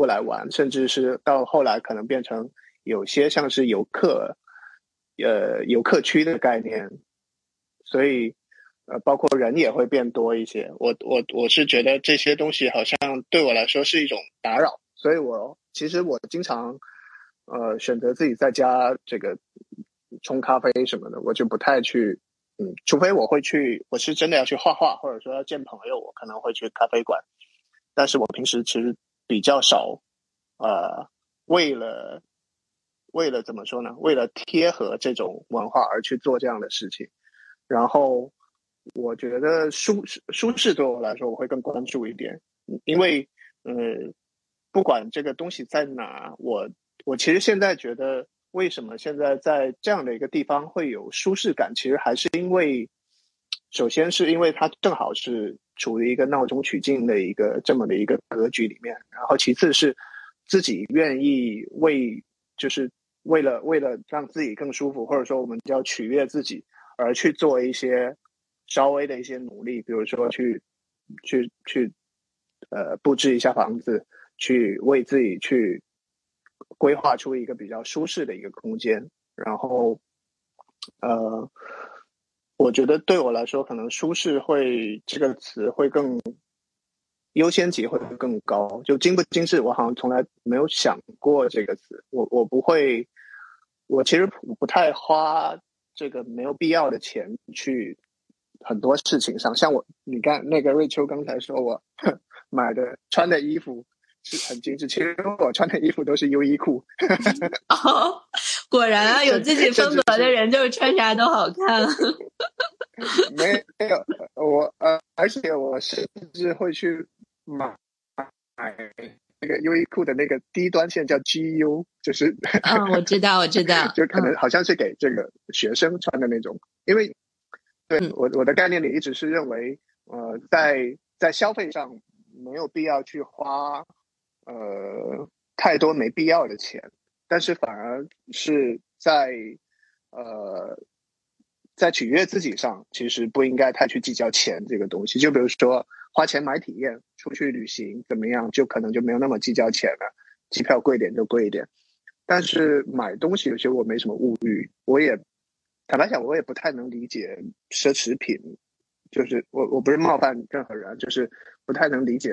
过来玩，甚至是到后来可能变成有些像是游客，呃游客区的概念，所以呃包括人也会变多一些。我我我是觉得这些东西好像对我来说是一种打扰，所以我其实我经常呃选择自己在家这个冲咖啡什么的，我就不太去。嗯，除非我会去，我是真的要去画画，或者说要见朋友，我可能会去咖啡馆。但是我平时其实比较少，呃，为了为了怎么说呢？为了贴合这种文化而去做这样的事情。然后我觉得舒适舒适对我来说，我会更关注一点，因为嗯，不管这个东西在哪，我我其实现在觉得。为什么现在在这样的一个地方会有舒适感？其实还是因为，首先是因为它正好是处于一个闹中取静的一个这么的一个格局里面，然后其次是自己愿意为就是为了为了让自己更舒服，或者说我们叫取悦自己而去做一些稍微的一些努力，比如说去去去呃布置一下房子，去为自己去。规划出一个比较舒适的一个空间，然后，呃，我觉得对我来说，可能舒适会这个词会更优先级会更高。就精不精致，我好像从来没有想过这个词。我我不会，我其实不太花这个没有必要的钱去很多事情上。像我，你看那个瑞秋刚才说我 买的穿的衣服。是很精致，其实我穿的衣服都是优衣库。哦，果然啊，有自己 风格的人就是穿啥都好看。没有，我呃，而且我甚至会去买买那个优衣库的那个低端线，叫 GU，就是嗯，我知道，我知道，就可能好像是给这个学生穿的那种，因为对我我的概念里一直是认为，呃，在在消费上没有必要去花。呃，太多没必要的钱，但是反而是在呃，在取悦自己上，其实不应该太去计较钱这个东西。就比如说花钱买体验，出去旅行怎么样，就可能就没有那么计较钱了。机票贵点就贵一点，但是买东西有些我没什么物欲，我也坦白讲，我也不太能理解奢侈品，就是我我不是冒犯任何人，就是不太能理解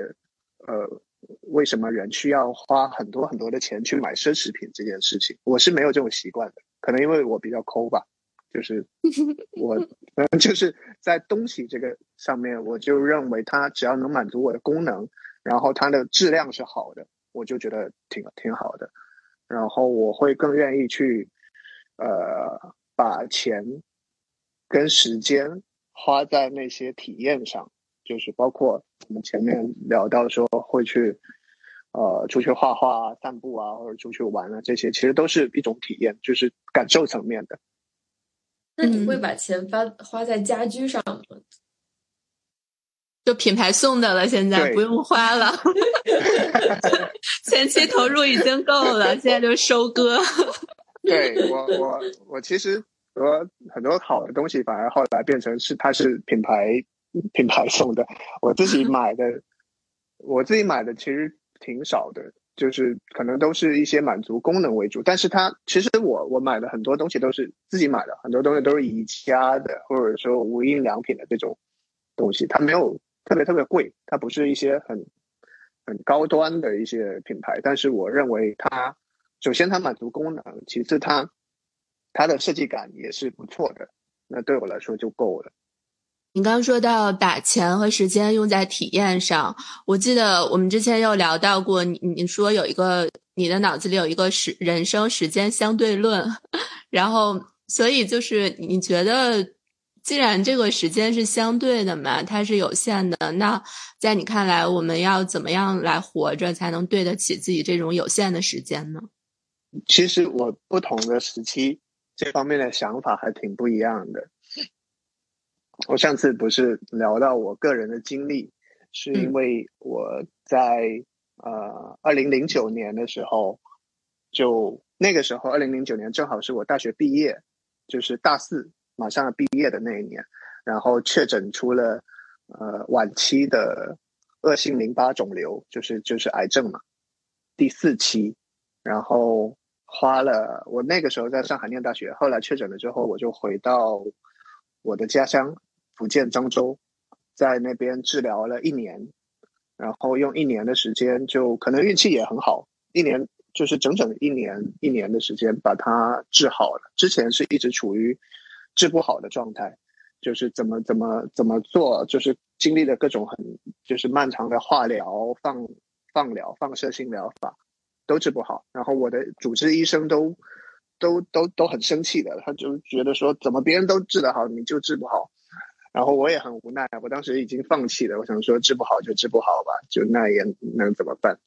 呃。为什么人需要花很多很多的钱去买奢侈品这件事情？我是没有这种习惯的，可能因为我比较抠吧，就是 我就是在东西这个上面，我就认为它只要能满足我的功能，然后它的质量是好的，我就觉得挺挺好的。然后我会更愿意去呃把钱跟时间花在那些体验上。就是包括我们前面聊到说会去，呃，出去画画、散步啊，或者出去玩啊，这些其实都是一种体验，就是感受层面的。那你会把钱花花在家居上吗？就品牌送的了，现在不用花了。前期投入已经够了，现在就收割。对我，我我其实和很多好的东西，反而后来变成是它是品牌。品牌送的，我自己买的，我自己买的其实挺少的，就是可能都是一些满足功能为主。但是它其实我我买的很多东西都是自己买的，很多东西都是宜家的，或者说无印良品的这种东西，它没有特别特别贵，它不是一些很很高端的一些品牌。但是我认为它首先它满足功能，其次它它的设计感也是不错的，那对我来说就够了。你刚说到把钱和时间用在体验上，我记得我们之前有聊到过，你你说有一个你的脑子里有一个时人生时间相对论，然后所以就是你觉得，既然这个时间是相对的嘛，它是有限的，那在你看来，我们要怎么样来活着才能对得起自己这种有限的时间呢？其实我不同的时期这方面的想法还挺不一样的。我上次不是聊到我个人的经历，是因为我在呃二零零九年的时候，就那个时候二零零九年正好是我大学毕业，就是大四马上要毕业的那一年。然后确诊出了呃晚期的恶性淋巴肿瘤，就是就是癌症嘛，第四期，然后花了我那个时候在上海念大学，后来确诊了之后，我就回到我的家乡福建漳州，在那边治疗了一年，然后用一年的时间，就可能运气也很好，一年。就是整整一年一年的时间把它治好了。之前是一直处于治不好的状态，就是怎么怎么怎么做，就是经历了各种很就是漫长的化疗、放放疗、放射性疗法，都治不好。然后我的主治医生都都都都很生气的，他就觉得说怎么别人都治得好，你就治不好。然后我也很无奈，我当时已经放弃了，我想说治不好就治不好吧，就那也能怎么办？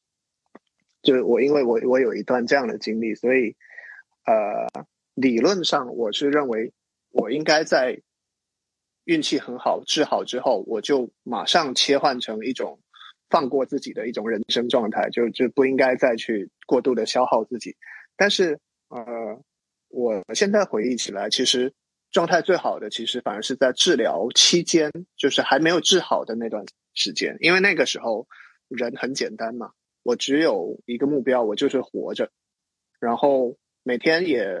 就我，因为我我有一段这样的经历，所以，呃，理论上我是认为我应该在运气很好治好之后，我就马上切换成一种放过自己的一种人生状态，就就不应该再去过度的消耗自己。但是，呃，我现在回忆起来，其实状态最好的，其实反而是在治疗期间，就是还没有治好的那段时间，因为那个时候人很简单嘛。我只有一个目标，我就是活着，然后每天也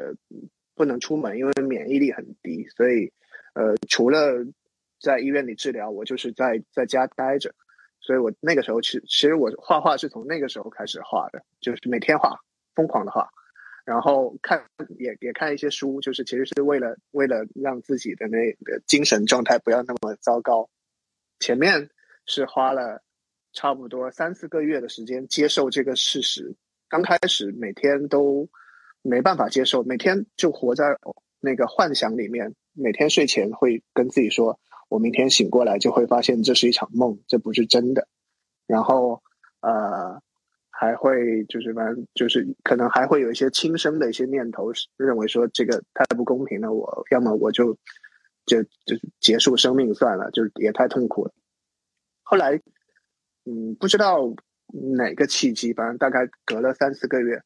不能出门，因为免疫力很低，所以呃，除了在医院里治疗，我就是在在家待着。所以我那个时候，其其实我画画是从那个时候开始画的，就是每天画，疯狂的画，然后看也也看一些书，就是其实是为了为了让自己的那个精神状态不要那么糟糕。前面是花了。差不多三四个月的时间接受这个事实，刚开始每天都没办法接受，每天就活在那个幻想里面，每天睡前会跟自己说：“我明天醒过来就会发现这是一场梦，这不是真的。”然后呃，还会就是反正就是可能还会有一些轻生的一些念头，认为说这个太不公平了，我要么我就就就结束生命算了，就是也太痛苦了。后来。嗯，不知道哪个契机，反正大概隔了三四个月，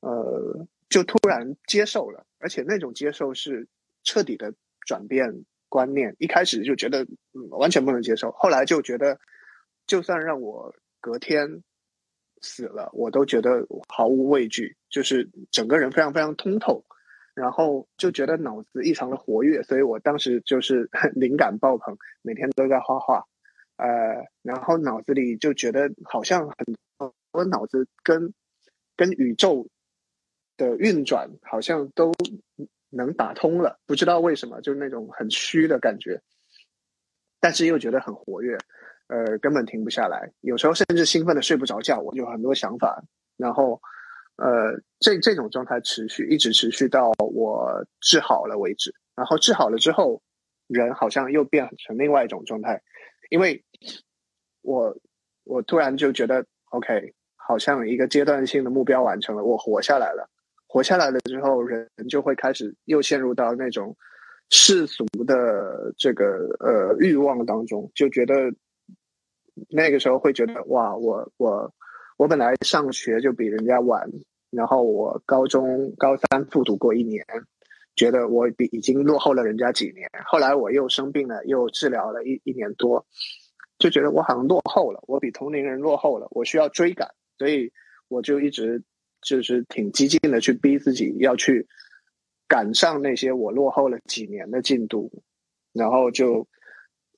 呃，就突然接受了，而且那种接受是彻底的转变观念。一开始就觉得嗯完全不能接受，后来就觉得就算让我隔天死了，我都觉得毫无畏惧，就是整个人非常非常通透，然后就觉得脑子异常的活跃，所以我当时就是 灵感爆棚，每天都在画画。呃，然后脑子里就觉得好像很，多脑子跟跟宇宙的运转好像都能打通了，不知道为什么，就是那种很虚的感觉，但是又觉得很活跃，呃，根本停不下来，有时候甚至兴奋的睡不着觉，我就很多想法，然后呃，这这种状态持续一直持续到我治好了为止，然后治好了之后，人好像又变成另外一种状态。因为我我突然就觉得，OK，好像一个阶段性的目标完成了，我活下来了。活下来了之后，人就会开始又陷入到那种世俗的这个呃欲望当中，就觉得那个时候会觉得哇，我我我本来上学就比人家晚，然后我高中高三复读过一年。觉得我比已经落后了人家几年，后来我又生病了，又治疗了一一年多，就觉得我好像落后了，我比同龄人落后了，我需要追赶，所以我就一直就是挺激进的去逼自己要去赶上那些我落后了几年的进度，然后就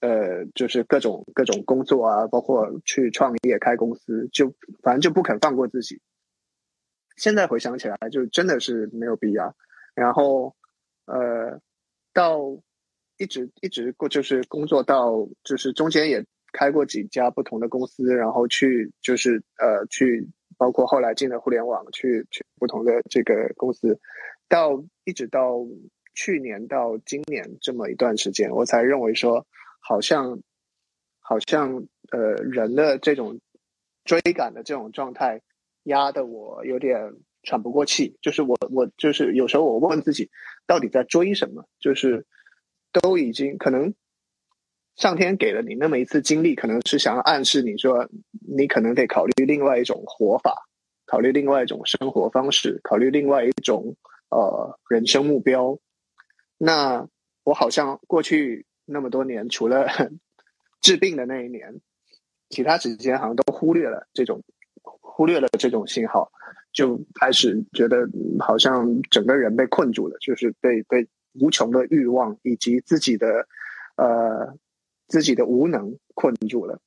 呃就是各种各种工作啊，包括去创业开公司，就反正就不肯放过自己。现在回想起来，就真的是没有必要，然后。呃，到一直一直过就是工作到就是中间也开过几家不同的公司，然后去就是呃去包括后来进了互联网，去去不同的这个公司，到一直到去年到今年这么一段时间，我才认为说好像好像呃人的这种追赶的这种状态压得我有点。喘不过气，就是我，我就是有时候我问自己，到底在追什么？就是都已经可能上天给了你那么一次经历，可能是想要暗示你说，你可能得考虑另外一种活法，考虑另外一种生活方式，考虑另外一种呃人生目标。那我好像过去那么多年，除了 治病的那一年，其他时间好像都忽略了这种忽略了这种信号，就开始觉得好像整个人被困住了，就是被被无穷的欲望以及自己的呃自己的无能困住了。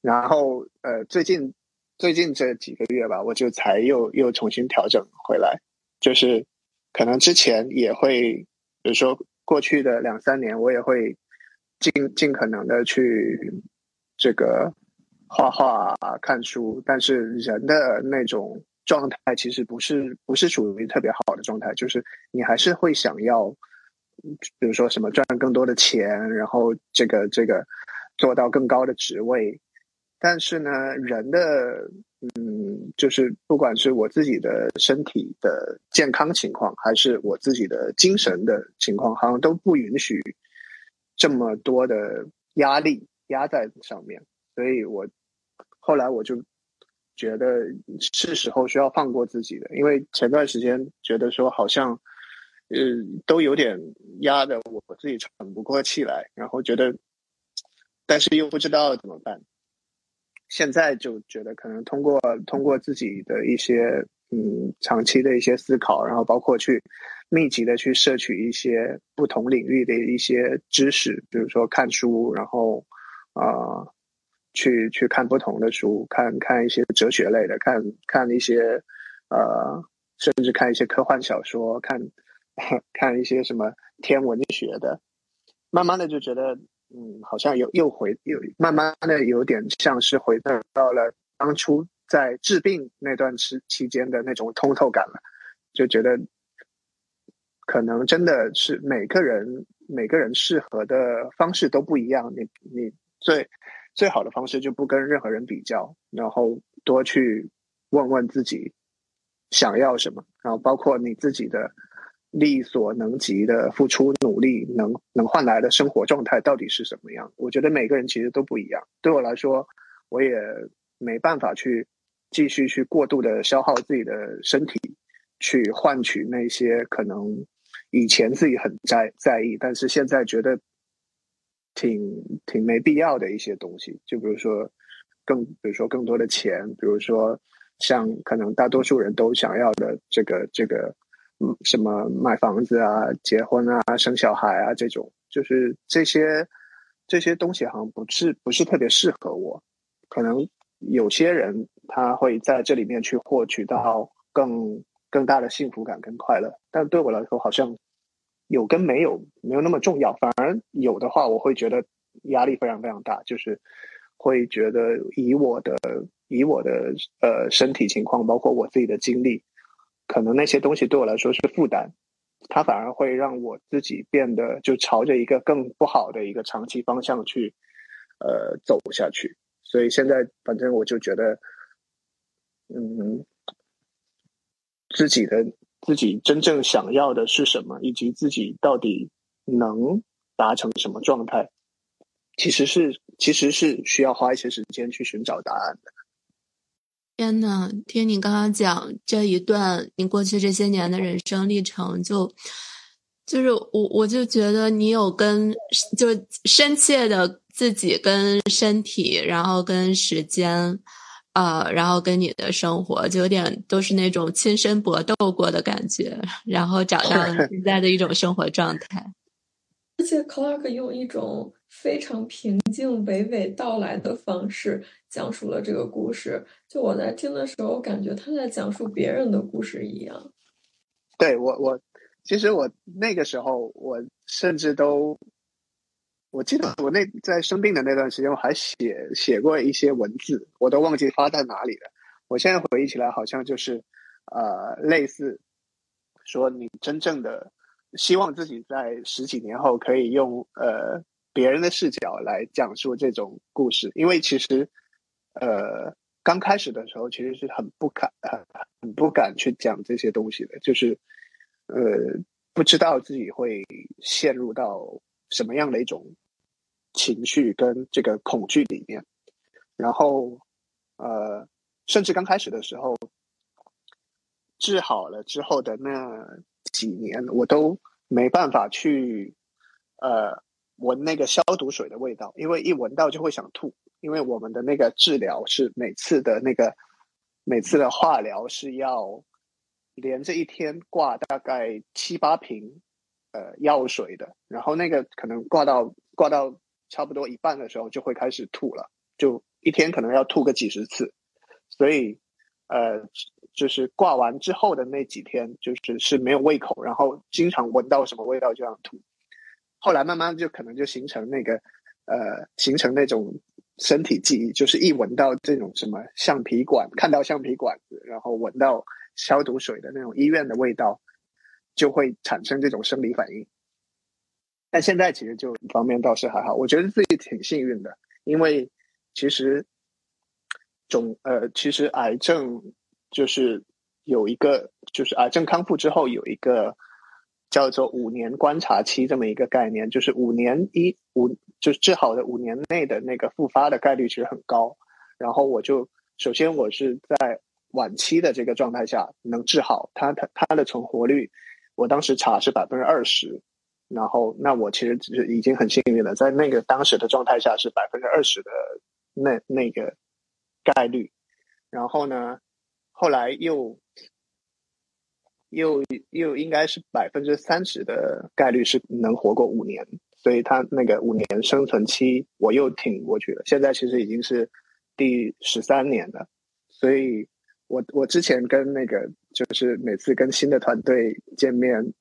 然后呃，最近最近这几个月吧，我就才又又重新调整回来，就是可能之前也会，比如说过去的两三年，我也会尽尽可能的去这个画画、看书，但是人的那种状态其实不是不是属于特别好的状态，就是你还是会想要，比如说什么赚更多的钱，然后这个这个做到更高的职位。但是呢，人的嗯，就是不管是我自己的身体的健康情况，还是我自己的精神的情况，好像都不允许这么多的压力压在上面。所以我后来我就觉得是时候需要放过自己的，因为前段时间觉得说好像呃都有点压的我自己喘不过气来，然后觉得，但是又不知道怎么办。现在就觉得可能通过通过自己的一些嗯长期的一些思考，然后包括去密集的去摄取一些不同领域的一些知识，比如说看书，然后啊去去看不同的书，看看一些哲学类的，看看一些呃甚至看一些科幻小说，看 看一些什么天文学的，慢慢的就觉得。嗯，好像又又回又慢慢的有点像是回到了当初在治病那段时期间的那种通透感了，就觉得可能真的是每个人每个人适合的方式都不一样。你你最最好的方式就不跟任何人比较，然后多去问问自己想要什么，然后包括你自己的。力所能及的付出努力，能能换来的生活状态到底是什么样？我觉得每个人其实都不一样。对我来说，我也没办法去继续去过度的消耗自己的身体，去换取那些可能以前自己很在在意，但是现在觉得挺挺没必要的一些东西。就比如说更，比如说更多的钱，比如说像可能大多数人都想要的这个这个。什么买房子啊、结婚啊、生小孩啊，这种就是这些这些东西，好像不是不是特别适合我。可能有些人他会在这里面去获取到更更大的幸福感跟快乐，但对我来说，好像有跟没有没有那么重要。反而有的话，我会觉得压力非常非常大，就是会觉得以我的以我的呃身体情况，包括我自己的经历。可能那些东西对我来说是负担，它反而会让我自己变得就朝着一个更不好的一个长期方向去，呃，走下去。所以现在反正我就觉得，嗯，自己的自己真正想要的是什么，以及自己到底能达成什么状态，其实是其实是需要花一些时间去寻找答案的。天呐，听你刚刚讲这一段你过去这些年的人生历程，就就是我我就觉得你有跟就深切的自己跟身体，然后跟时间，呃，然后跟你的生活，就有点都是那种亲身搏斗过的感觉，然后找到现在的一种生活状态。而且 Clark 用一种非常平静、娓娓道来的方式讲述了这个故事。就我在听的时候，感觉他在讲述别人的故事一样。对我，我其实我那个时候，我甚至都，我记得我那在生病的那段时间，我还写写过一些文字，我都忘记发在哪里了。我现在回忆起来，好像就是呃，类似说你真正的。希望自己在十几年后可以用呃别人的视角来讲述这种故事，因为其实呃刚开始的时候其实是很不敢很很不敢去讲这些东西的，就是呃不知道自己会陷入到什么样的一种情绪跟这个恐惧里面，然后呃甚至刚开始的时候治好了之后的那。几年我都没办法去，呃，闻那个消毒水的味道，因为一闻到就会想吐。因为我们的那个治疗是每次的那个每次的化疗是要连着一天挂大概七八瓶呃药水的，然后那个可能挂到挂到差不多一半的时候就会开始吐了，就一天可能要吐个几十次，所以呃就是挂完之后的那几天就是是没有胃口，然后经常闻到什么味道就想吐。后来慢慢就可能就形成那个，呃，形成那种身体记忆，就是一闻到这种什么橡皮管，看到橡皮管子，然后闻到消毒水的那种医院的味道，就会产生这种生理反应。但现在其实就方面倒是还好，我觉得自己挺幸运的，因为其实肿呃，其实癌症就是有一个，就是癌症康复之后有一个。叫做五年观察期这么一个概念，就是五年一五就是治好的五年内的那个复发的概率其实很高。然后我就首先我是在晚期的这个状态下能治好，它它它的存活率，我当时查是百分之二十。然后那我其实是已经很幸运了，在那个当时的状态下是百分之二十的那那个概率。然后呢，后来又。又又应该是百分之三十的概率是能活过五年，所以他那个五年生存期我又挺过去了。现在其实已经是第十三年了，所以我我之前跟那个就是每次跟新的团队见面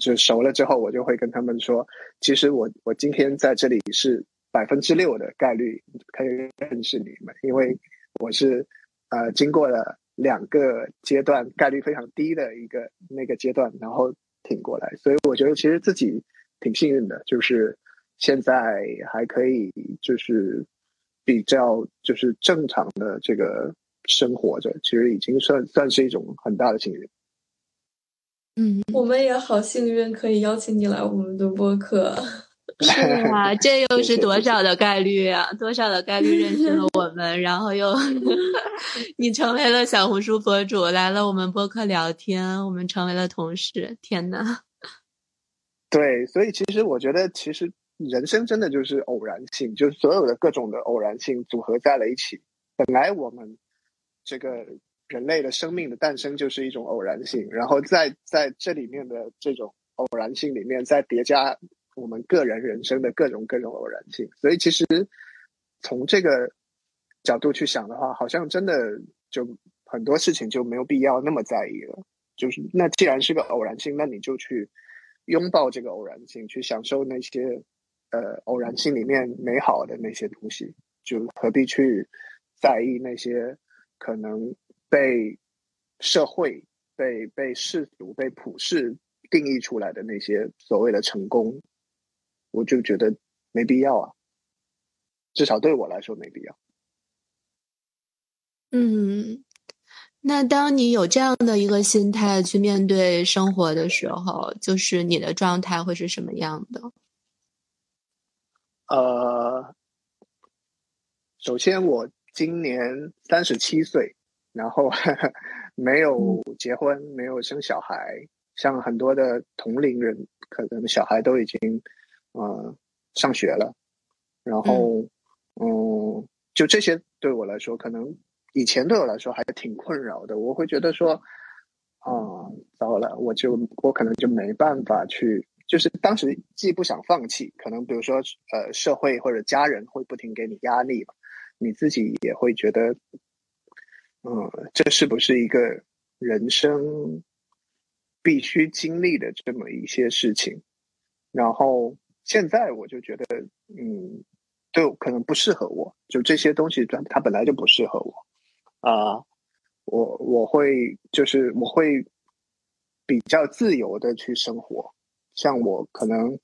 就熟了之后，我就会跟他们说，其实我我今天在这里是百分之六的概率可以认识你们，因为我是呃经过了。两个阶段概率非常低的一个那个阶段，然后挺过来，所以我觉得其实自己挺幸运的，就是现在还可以就是比较就是正常的这个生活着，其实已经算算是一种很大的幸运。嗯，我们也好幸运，可以邀请你来我们的播客。是啊，这又是多少的概率啊？多少的概率认识了我们，然后又 你成为了小红书博主，来了我们播客聊天，我们成为了同事。天呐！对，所以其实我觉得，其实人生真的就是偶然性，就是所有的各种的偶然性组合在了一起。本来我们这个人类的生命的诞生就是一种偶然性，然后在在这里面的这种偶然性里面再叠加。我们个人人生的各种各种偶然性，所以其实从这个角度去想的话，好像真的就很多事情就没有必要那么在意了。就是那既然是个偶然性，那你就去拥抱这个偶然性，去享受那些呃偶然性里面美好的那些东西，就何必去在意那些可能被社会、被被世俗、被普世定义出来的那些所谓的成功。我就觉得没必要啊，至少对我来说没必要。嗯，那当你有这样的一个心态去面对生活的时候，就是你的状态会是什么样的？呃，首先我今年三十七岁，然后 没有结婚，没有生小孩，像很多的同龄人，可能小孩都已经。呃，上学了，然后，嗯，就这些对我来说，可能以前对我来说还挺困扰的。我会觉得说，啊，糟了，我就我可能就没办法去，就是当时既不想放弃，可能比如说，呃，社会或者家人会不停给你压力吧，你自己也会觉得，嗯，这是不是一个人生必须经历的这么一些事情？然后。现在我就觉得，嗯，就可能不适合我，就这些东西它它本来就不适合我，啊，我我会就是我会比较自由的去生活，像我可能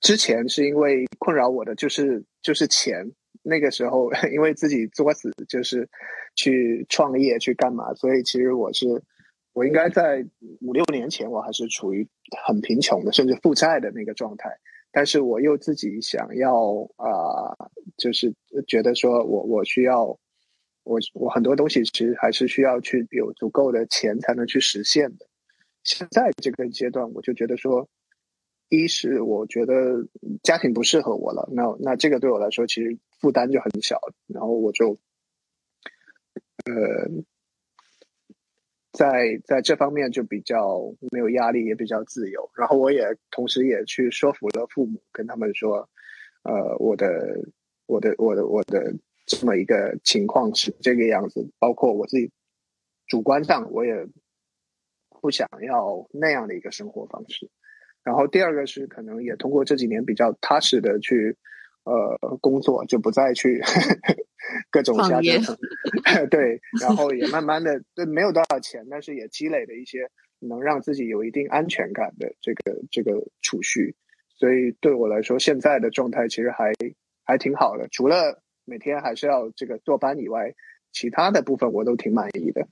之前是因为困扰我的就是就是钱，那个时候 因为自己作死，就是去创业去干嘛，所以其实我是。我应该在五六年前，我还是处于很贫穷的，甚至负债的那个状态。但是我又自己想要啊，就是觉得说我我需要，我我很多东西其实还是需要去有足够的钱才能去实现的。现在这个阶段，我就觉得说，一是我觉得家庭不适合我了，那那这个对我来说其实负担就很小，然后我就呃在在这方面就比较没有压力，也比较自由。然后我也同时也去说服了父母，跟他们说，呃，我的我的我的我的这么一个情况是这个样子，包括我自己主观上我也不想要那样的一个生活方式。然后第二个是可能也通过这几年比较踏实的去呃工作，就不再去 各种瞎折腾，对，然后也慢慢的对没有多少钱，但是也积累了一些能让自己有一定安全感的这个这个储蓄，所以对我来说现在的状态其实还还挺好的，除了每天还是要这个坐班以外，其他的部分我都挺满意的。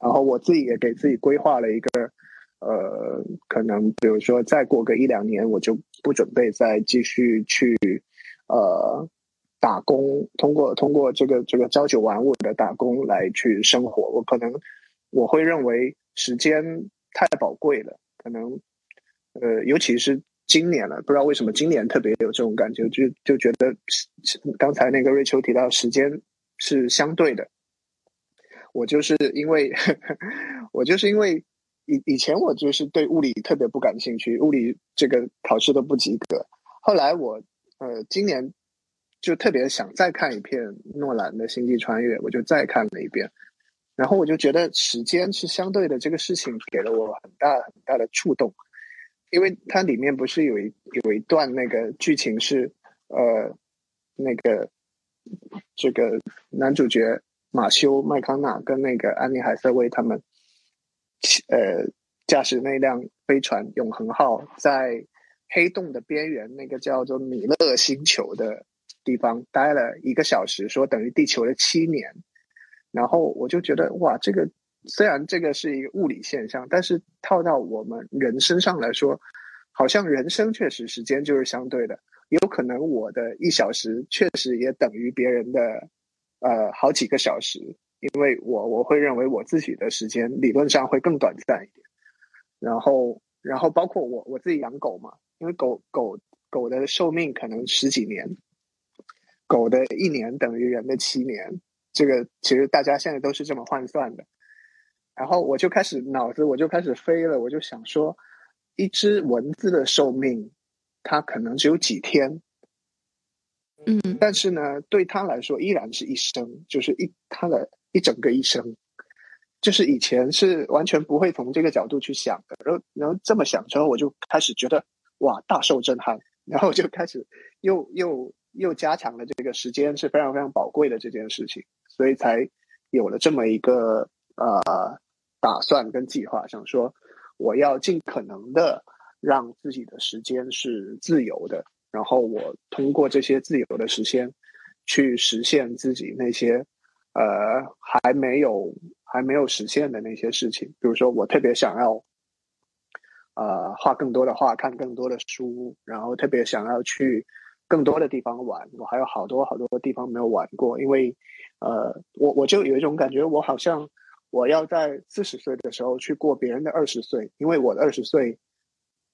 然后我自己也给自己规划了一个。呃，可能比如说再过个一两年，我就不准备再继续去呃打工，通过通过这个这个朝九晚五的打工来去生活。我可能我会认为时间太宝贵了，可能呃，尤其是今年了，不知道为什么今年特别有这种感觉，就就觉得刚才那个瑞秋提到时间是相对的，我就是因为 我就是因为。以以前我就是对物理特别不感兴趣，物理这个考试都不及格。后来我呃今年就特别想再看一遍诺兰的《星际穿越》，我就再看了一遍，然后我就觉得时间是相对的，这个事情给了我很大很大的触动，因为它里面不是有一有一段那个剧情是呃那个这个男主角马修麦康纳跟那个安妮海瑟薇他们。呃，驾驶那辆飞船“永恒号”在黑洞的边缘，那个叫做米勒星球的地方待了一个小时，说等于地球的七年。然后我就觉得，哇，这个虽然这个是一个物理现象，但是套到我们人身上来说，好像人生确实时间就是相对的。有可能我的一小时确实也等于别人的呃好几个小时。因为我我会认为我自己的时间理论上会更短暂一点，然后然后包括我我自己养狗嘛，因为狗狗狗的寿命可能十几年，狗的一年等于人的七年，这个其实大家现在都是这么换算的，然后我就开始脑子我就开始飞了，我就想说，一只蚊子的寿命，它可能只有几天。嗯，但是呢，对它来说依然是一生，就是一它的一整个一生，就是以前是完全不会从这个角度去想的，然后然后这么想之后，我就开始觉得哇，大受震撼，然后就开始又又又加强了这个时间是非常非常宝贵的这件事情，所以才有了这么一个呃打算跟计划，想说我要尽可能的让自己的时间是自由的。然后我通过这些自由的时间，去实现自己那些呃还没有还没有实现的那些事情。比如说，我特别想要呃画更多的画，看更多的书，然后特别想要去更多的地方玩。我还有好多好多地方没有玩过，因为呃我我就有一种感觉，我好像我要在四十岁的时候去过别人的二十岁，因为我的二十岁。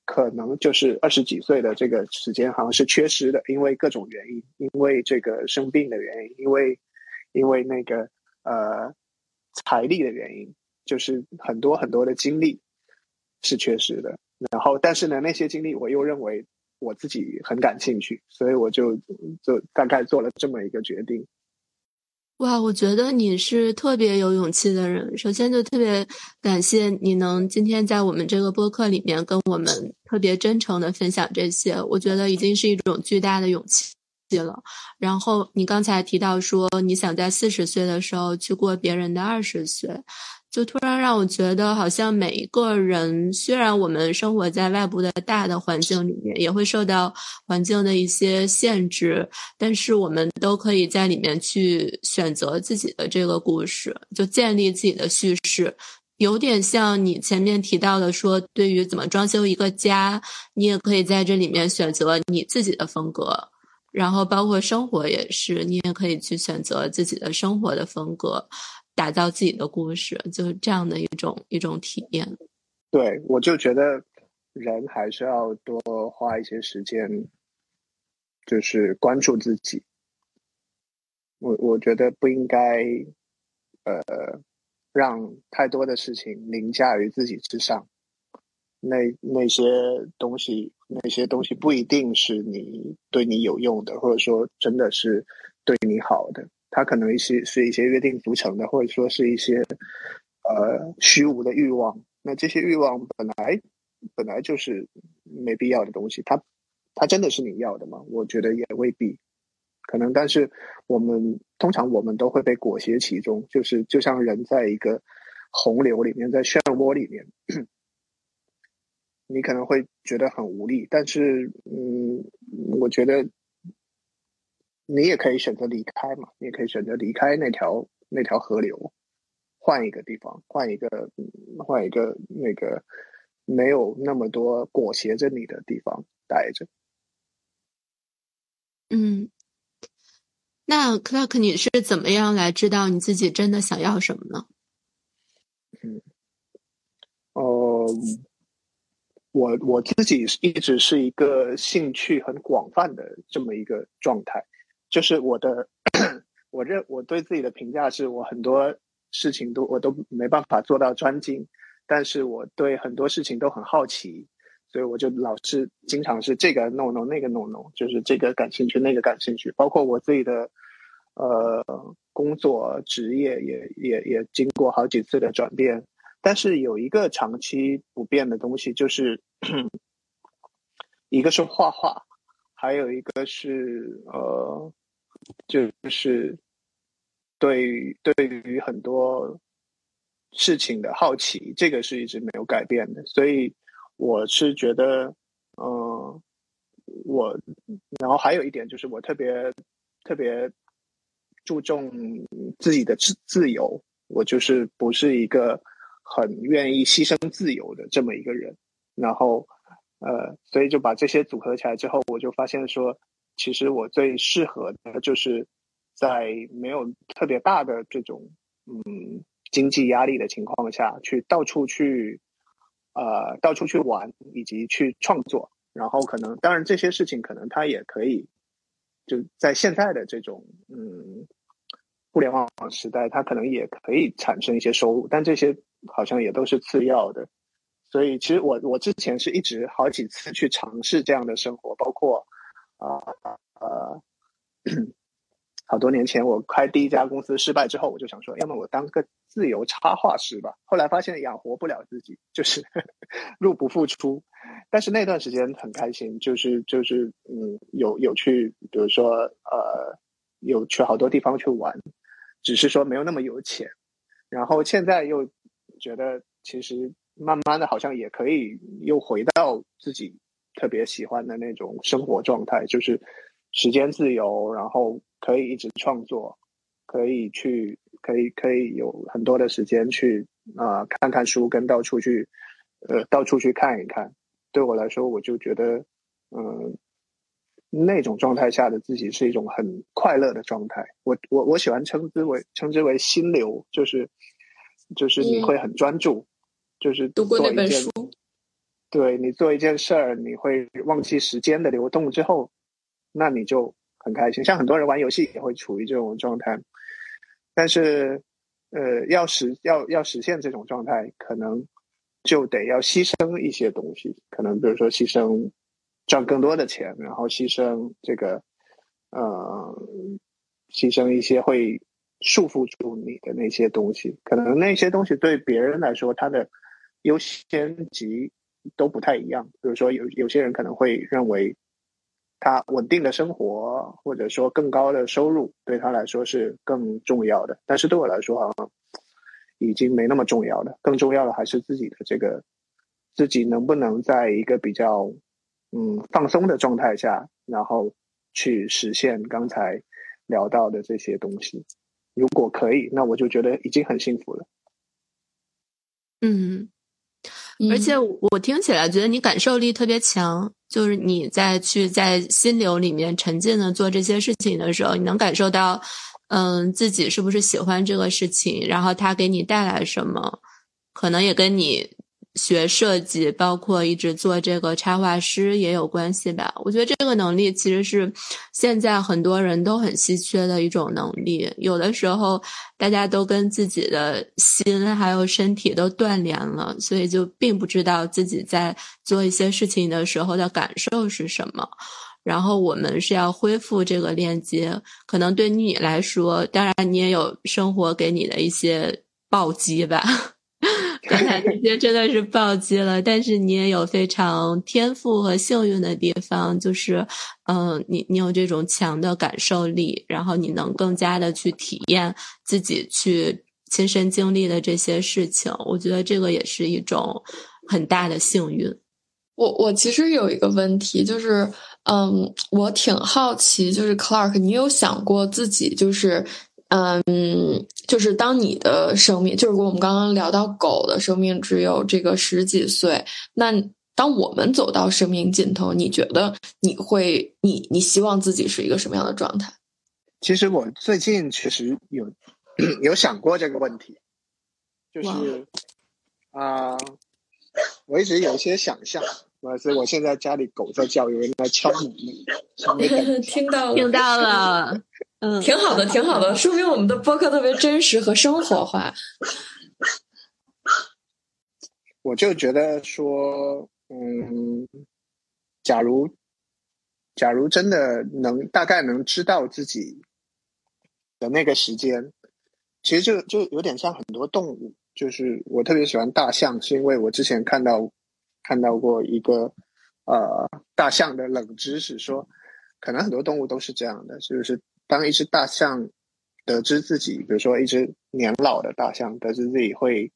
可能就是二十几岁的这个时间，好像是缺失的，因为各种原因，因为这个生病的原因，因为因为那个呃财力的原因，就是很多很多的精力是缺失的。然后，但是呢，那些经历我又认为我自己很感兴趣，所以我就就大概做了这么一个决定。哇，我觉得你是特别有勇气的人。首先，就特别感谢你能今天在我们这个播客里面跟我们特别真诚的分享这些，我觉得已经是一种巨大的勇气了。然后，你刚才提到说你想在四十岁的时候去过别人的二十岁。就突然让我觉得，好像每一个人，虽然我们生活在外部的大的环境里面，也会受到环境的一些限制，但是我们都可以在里面去选择自己的这个故事，就建立自己的叙事。有点像你前面提到的，说对于怎么装修一个家，你也可以在这里面选择你自己的风格，然后包括生活也是，你也可以去选择自己的生活的风格。打造自己的故事，就是这样的一种一种体验。对，我就觉得，人还是要多花一些时间，就是关注自己。我我觉得不应该，呃，让太多的事情凌驾于自己之上。那那些东西，那些东西不一定是你对你有用的，或者说真的是对你好的。它可能一些是一些约定俗成的，或者说是一些呃虚无的欲望。那这些欲望本来本来就是没必要的东西。它它真的是你要的吗？我觉得也未必。可能，但是我们通常我们都会被裹挟其中，就是就像人在一个洪流里面，在漩涡里面。你可能会觉得很无力，但是，嗯，我觉得你也可以选择离开嘛，你也可以选择离开那条那条河流，换一个地方，换一个换一个那个没有那么多裹挟着你的地方待着。嗯，那 Clark，你是怎么样来知道你自己真的想要什么呢？嗯，哦。我我自己一直是一个兴趣很广泛的这么一个状态，就是我的，我认我对自己的评价是我很多事情都我都没办法做到专精，但是我对很多事情都很好奇，所以我就老是经常是这个弄弄那个弄弄，就是这个感兴趣那个感兴趣，包括我自己的呃工作职业也也也经过好几次的转变。但是有一个长期不变的东西，就是 一个是画画，还有一个是呃，就是对对于很多事情的好奇，这个是一直没有改变的。所以我是觉得，嗯，我然后还有一点就是我特别特别注重自己的自自由，我就是不是一个。很愿意牺牲自由的这么一个人，然后，呃，所以就把这些组合起来之后，我就发现说，其实我最适合的就是在没有特别大的这种嗯经济压力的情况下去到处去，呃，到处去玩以及去创作，然后可能当然这些事情可能它也可以就在现在的这种嗯互联网时代，它可能也可以产生一些收入，但这些。好像也都是次要的，所以其实我我之前是一直好几次去尝试这样的生活，包括啊呃 好多年前我开第一家公司失败之后，我就想说，要么我当个自由插画师吧。后来发现养活不了自己，就是 入不敷出。但是那段时间很开心，就是就是嗯有有去，比如说呃有去好多地方去玩，只是说没有那么有钱。然后现在又。觉得其实慢慢的，好像也可以又回到自己特别喜欢的那种生活状态，就是时间自由，然后可以一直创作，可以去，可以可以有很多的时间去啊看看书，跟到处去，呃，到处去看一看。对我来说，我就觉得，嗯，那种状态下的自己是一种很快乐的状态。我我我喜欢称之为称之为心流，就是。就是你会很专注，就是读过那本书，对你做一件事儿，你会忘记时间的流动之后，那你就很开心。像很多人玩游戏也会处于这种状态，但是，呃，要实要要实现这种状态，可能就得要牺牲一些东西，可能比如说牺牲赚更多的钱，然后牺牲这个，呃，牺牲一些会。束缚住你的那些东西，可能那些东西对别人来说，他的优先级都不太一样。比如说，有有些人可能会认为，他稳定的生活或者说更高的收入对他来说是更重要的。但是对我来说，好像已经没那么重要了。更重要的还是自己的这个，自己能不能在一个比较嗯放松的状态下，然后去实现刚才聊到的这些东西。如果可以，那我就觉得已经很幸福了。嗯，而且我听起来觉得你感受力特别强，就是你在去在心流里面沉浸的做这些事情的时候，你能感受到，嗯，自己是不是喜欢这个事情，然后它给你带来什么，可能也跟你学设计，包括一直做这个插画师也有关系吧。我觉得这个能力其实是现在很多人都很稀缺的一种能力。有的时候大家都跟自己的心还有身体都断联了，所以就并不知道自己在做一些事情的时候的感受是什么。然后我们是要恢复这个链接，可能对你来说，当然你也有生活给你的一些暴击吧。刚才那些真的是暴击了，但是你也有非常天赋和幸运的地方，就是，嗯，你你有这种强的感受力，然后你能更加的去体验自己去亲身经历的这些事情，我觉得这个也是一种很大的幸运。我我其实有一个问题，就是，嗯，我挺好奇，就是 Clark，你有想过自己就是。嗯，就是当你的生命，就是我们刚刚聊到狗的生命只有这个十几岁，那当我们走到生命尽头，你觉得你会，你你希望自己是一个什么样的状态？其实我最近确实有 有想过这个问题，就是啊，我一直有一些想象。所以我现在家里狗在叫，有人在敲门。听到了，听到了，嗯，挺好的，挺好的，说明我们的播客特别真实和生活化。我就觉得说，嗯，假如，假如真的能大概能知道自己的那个时间，其实就就有点像很多动物，就是我特别喜欢大象，是因为我之前看到。看到过一个呃大象的冷知识，说可能很多动物都是这样的，就是当一只大象得知自己，比如说一只年老的大象得知自己会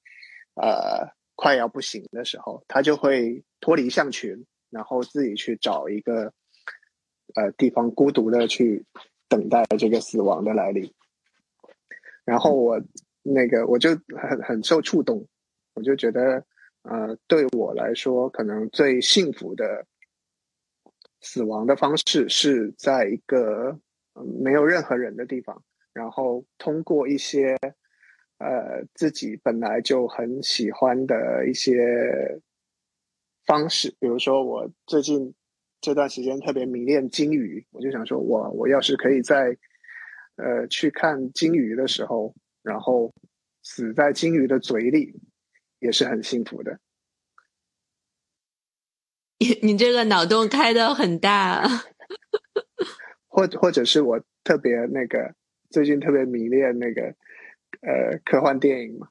呃快要不行的时候，它就会脱离象群，然后自己去找一个呃地方孤独的去等待这个死亡的来临。然后我那个我就很很受触动，我就觉得。呃，对我来说，可能最幸福的死亡的方式是在一个没有任何人的地方，然后通过一些呃自己本来就很喜欢的一些方式，比如说我最近这段时间特别迷恋鲸鱼，我就想说，我我要是可以在呃去看鲸鱼的时候，然后死在鲸鱼的嘴里。也是很幸福的。你你这个脑洞开的很大，或或者是我特别那个最近特别迷恋那个呃科幻电影嘛，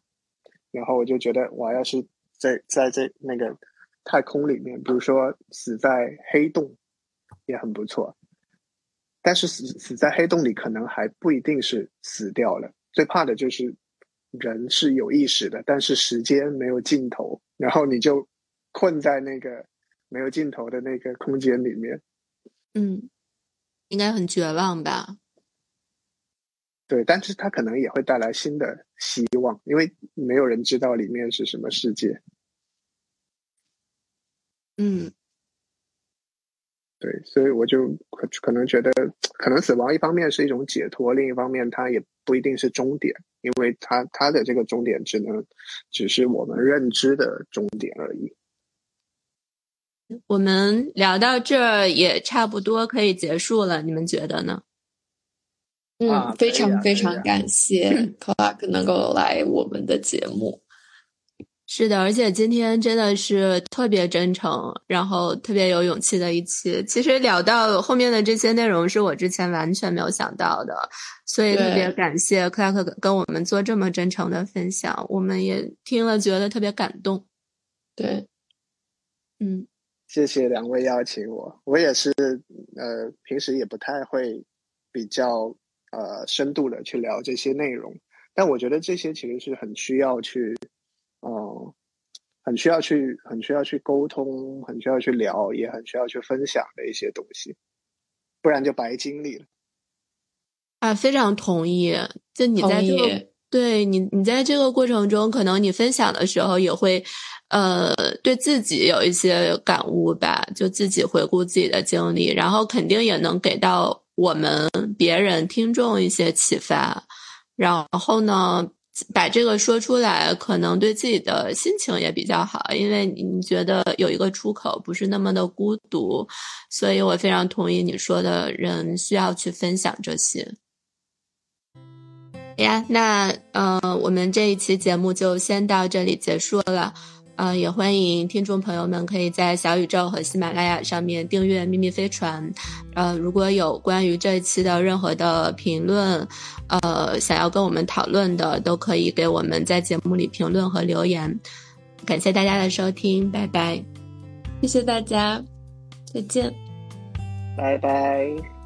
然后我就觉得我要是在在这那个太空里面，比如说死在黑洞也很不错，但是死死在黑洞里可能还不一定是死掉了，最怕的就是。人是有意识的，但是时间没有尽头，然后你就困在那个没有尽头的那个空间里面。嗯，应该很绝望吧？对，但是它可能也会带来新的希望，因为没有人知道里面是什么世界。嗯，对，所以我就可可能觉得，可能死亡一方面是一种解脱，另一方面它也不一定是终点。因为它它的这个终点只能只是我们认知的终点而已。我们聊到这儿也差不多可以结束了，你们觉得呢？嗯，非常非常感谢 Clark 能够来我们的节目。是的，而且今天真的是特别真诚，然后特别有勇气的一期。其实聊到后面的这些内容，是我之前完全没有想到的，所以特别感谢克拉克跟我们做这么真诚的分享，我们也听了觉得特别感动。对，嗯，谢谢两位邀请我，我也是呃，平时也不太会比较呃深度的去聊这些内容，但我觉得这些其实是很需要去。哦，很需要去，很需要去沟通，很需要去聊，也很需要去分享的一些东西，不然就白经历了。啊，非常同意。就你在这个，对你，你在这个过程中，可能你分享的时候也会，呃，对自己有一些感悟吧，就自己回顾自己的经历，然后肯定也能给到我们别人听众一些启发。然后呢？把这个说出来，可能对自己的心情也比较好，因为你觉得有一个出口，不是那么的孤独。所以我非常同意你说的，人需要去分享这些。呀，那呃，我们这一期节目就先到这里结束了。呃，也欢迎听众朋友们可以在小宇宙和喜马拉雅上面订阅《秘密飞船》。呃，如果有关于这一期的任何的评论，呃，想要跟我们讨论的，都可以给我们在节目里评论和留言。感谢大家的收听，拜拜！谢谢大家，再见，拜拜。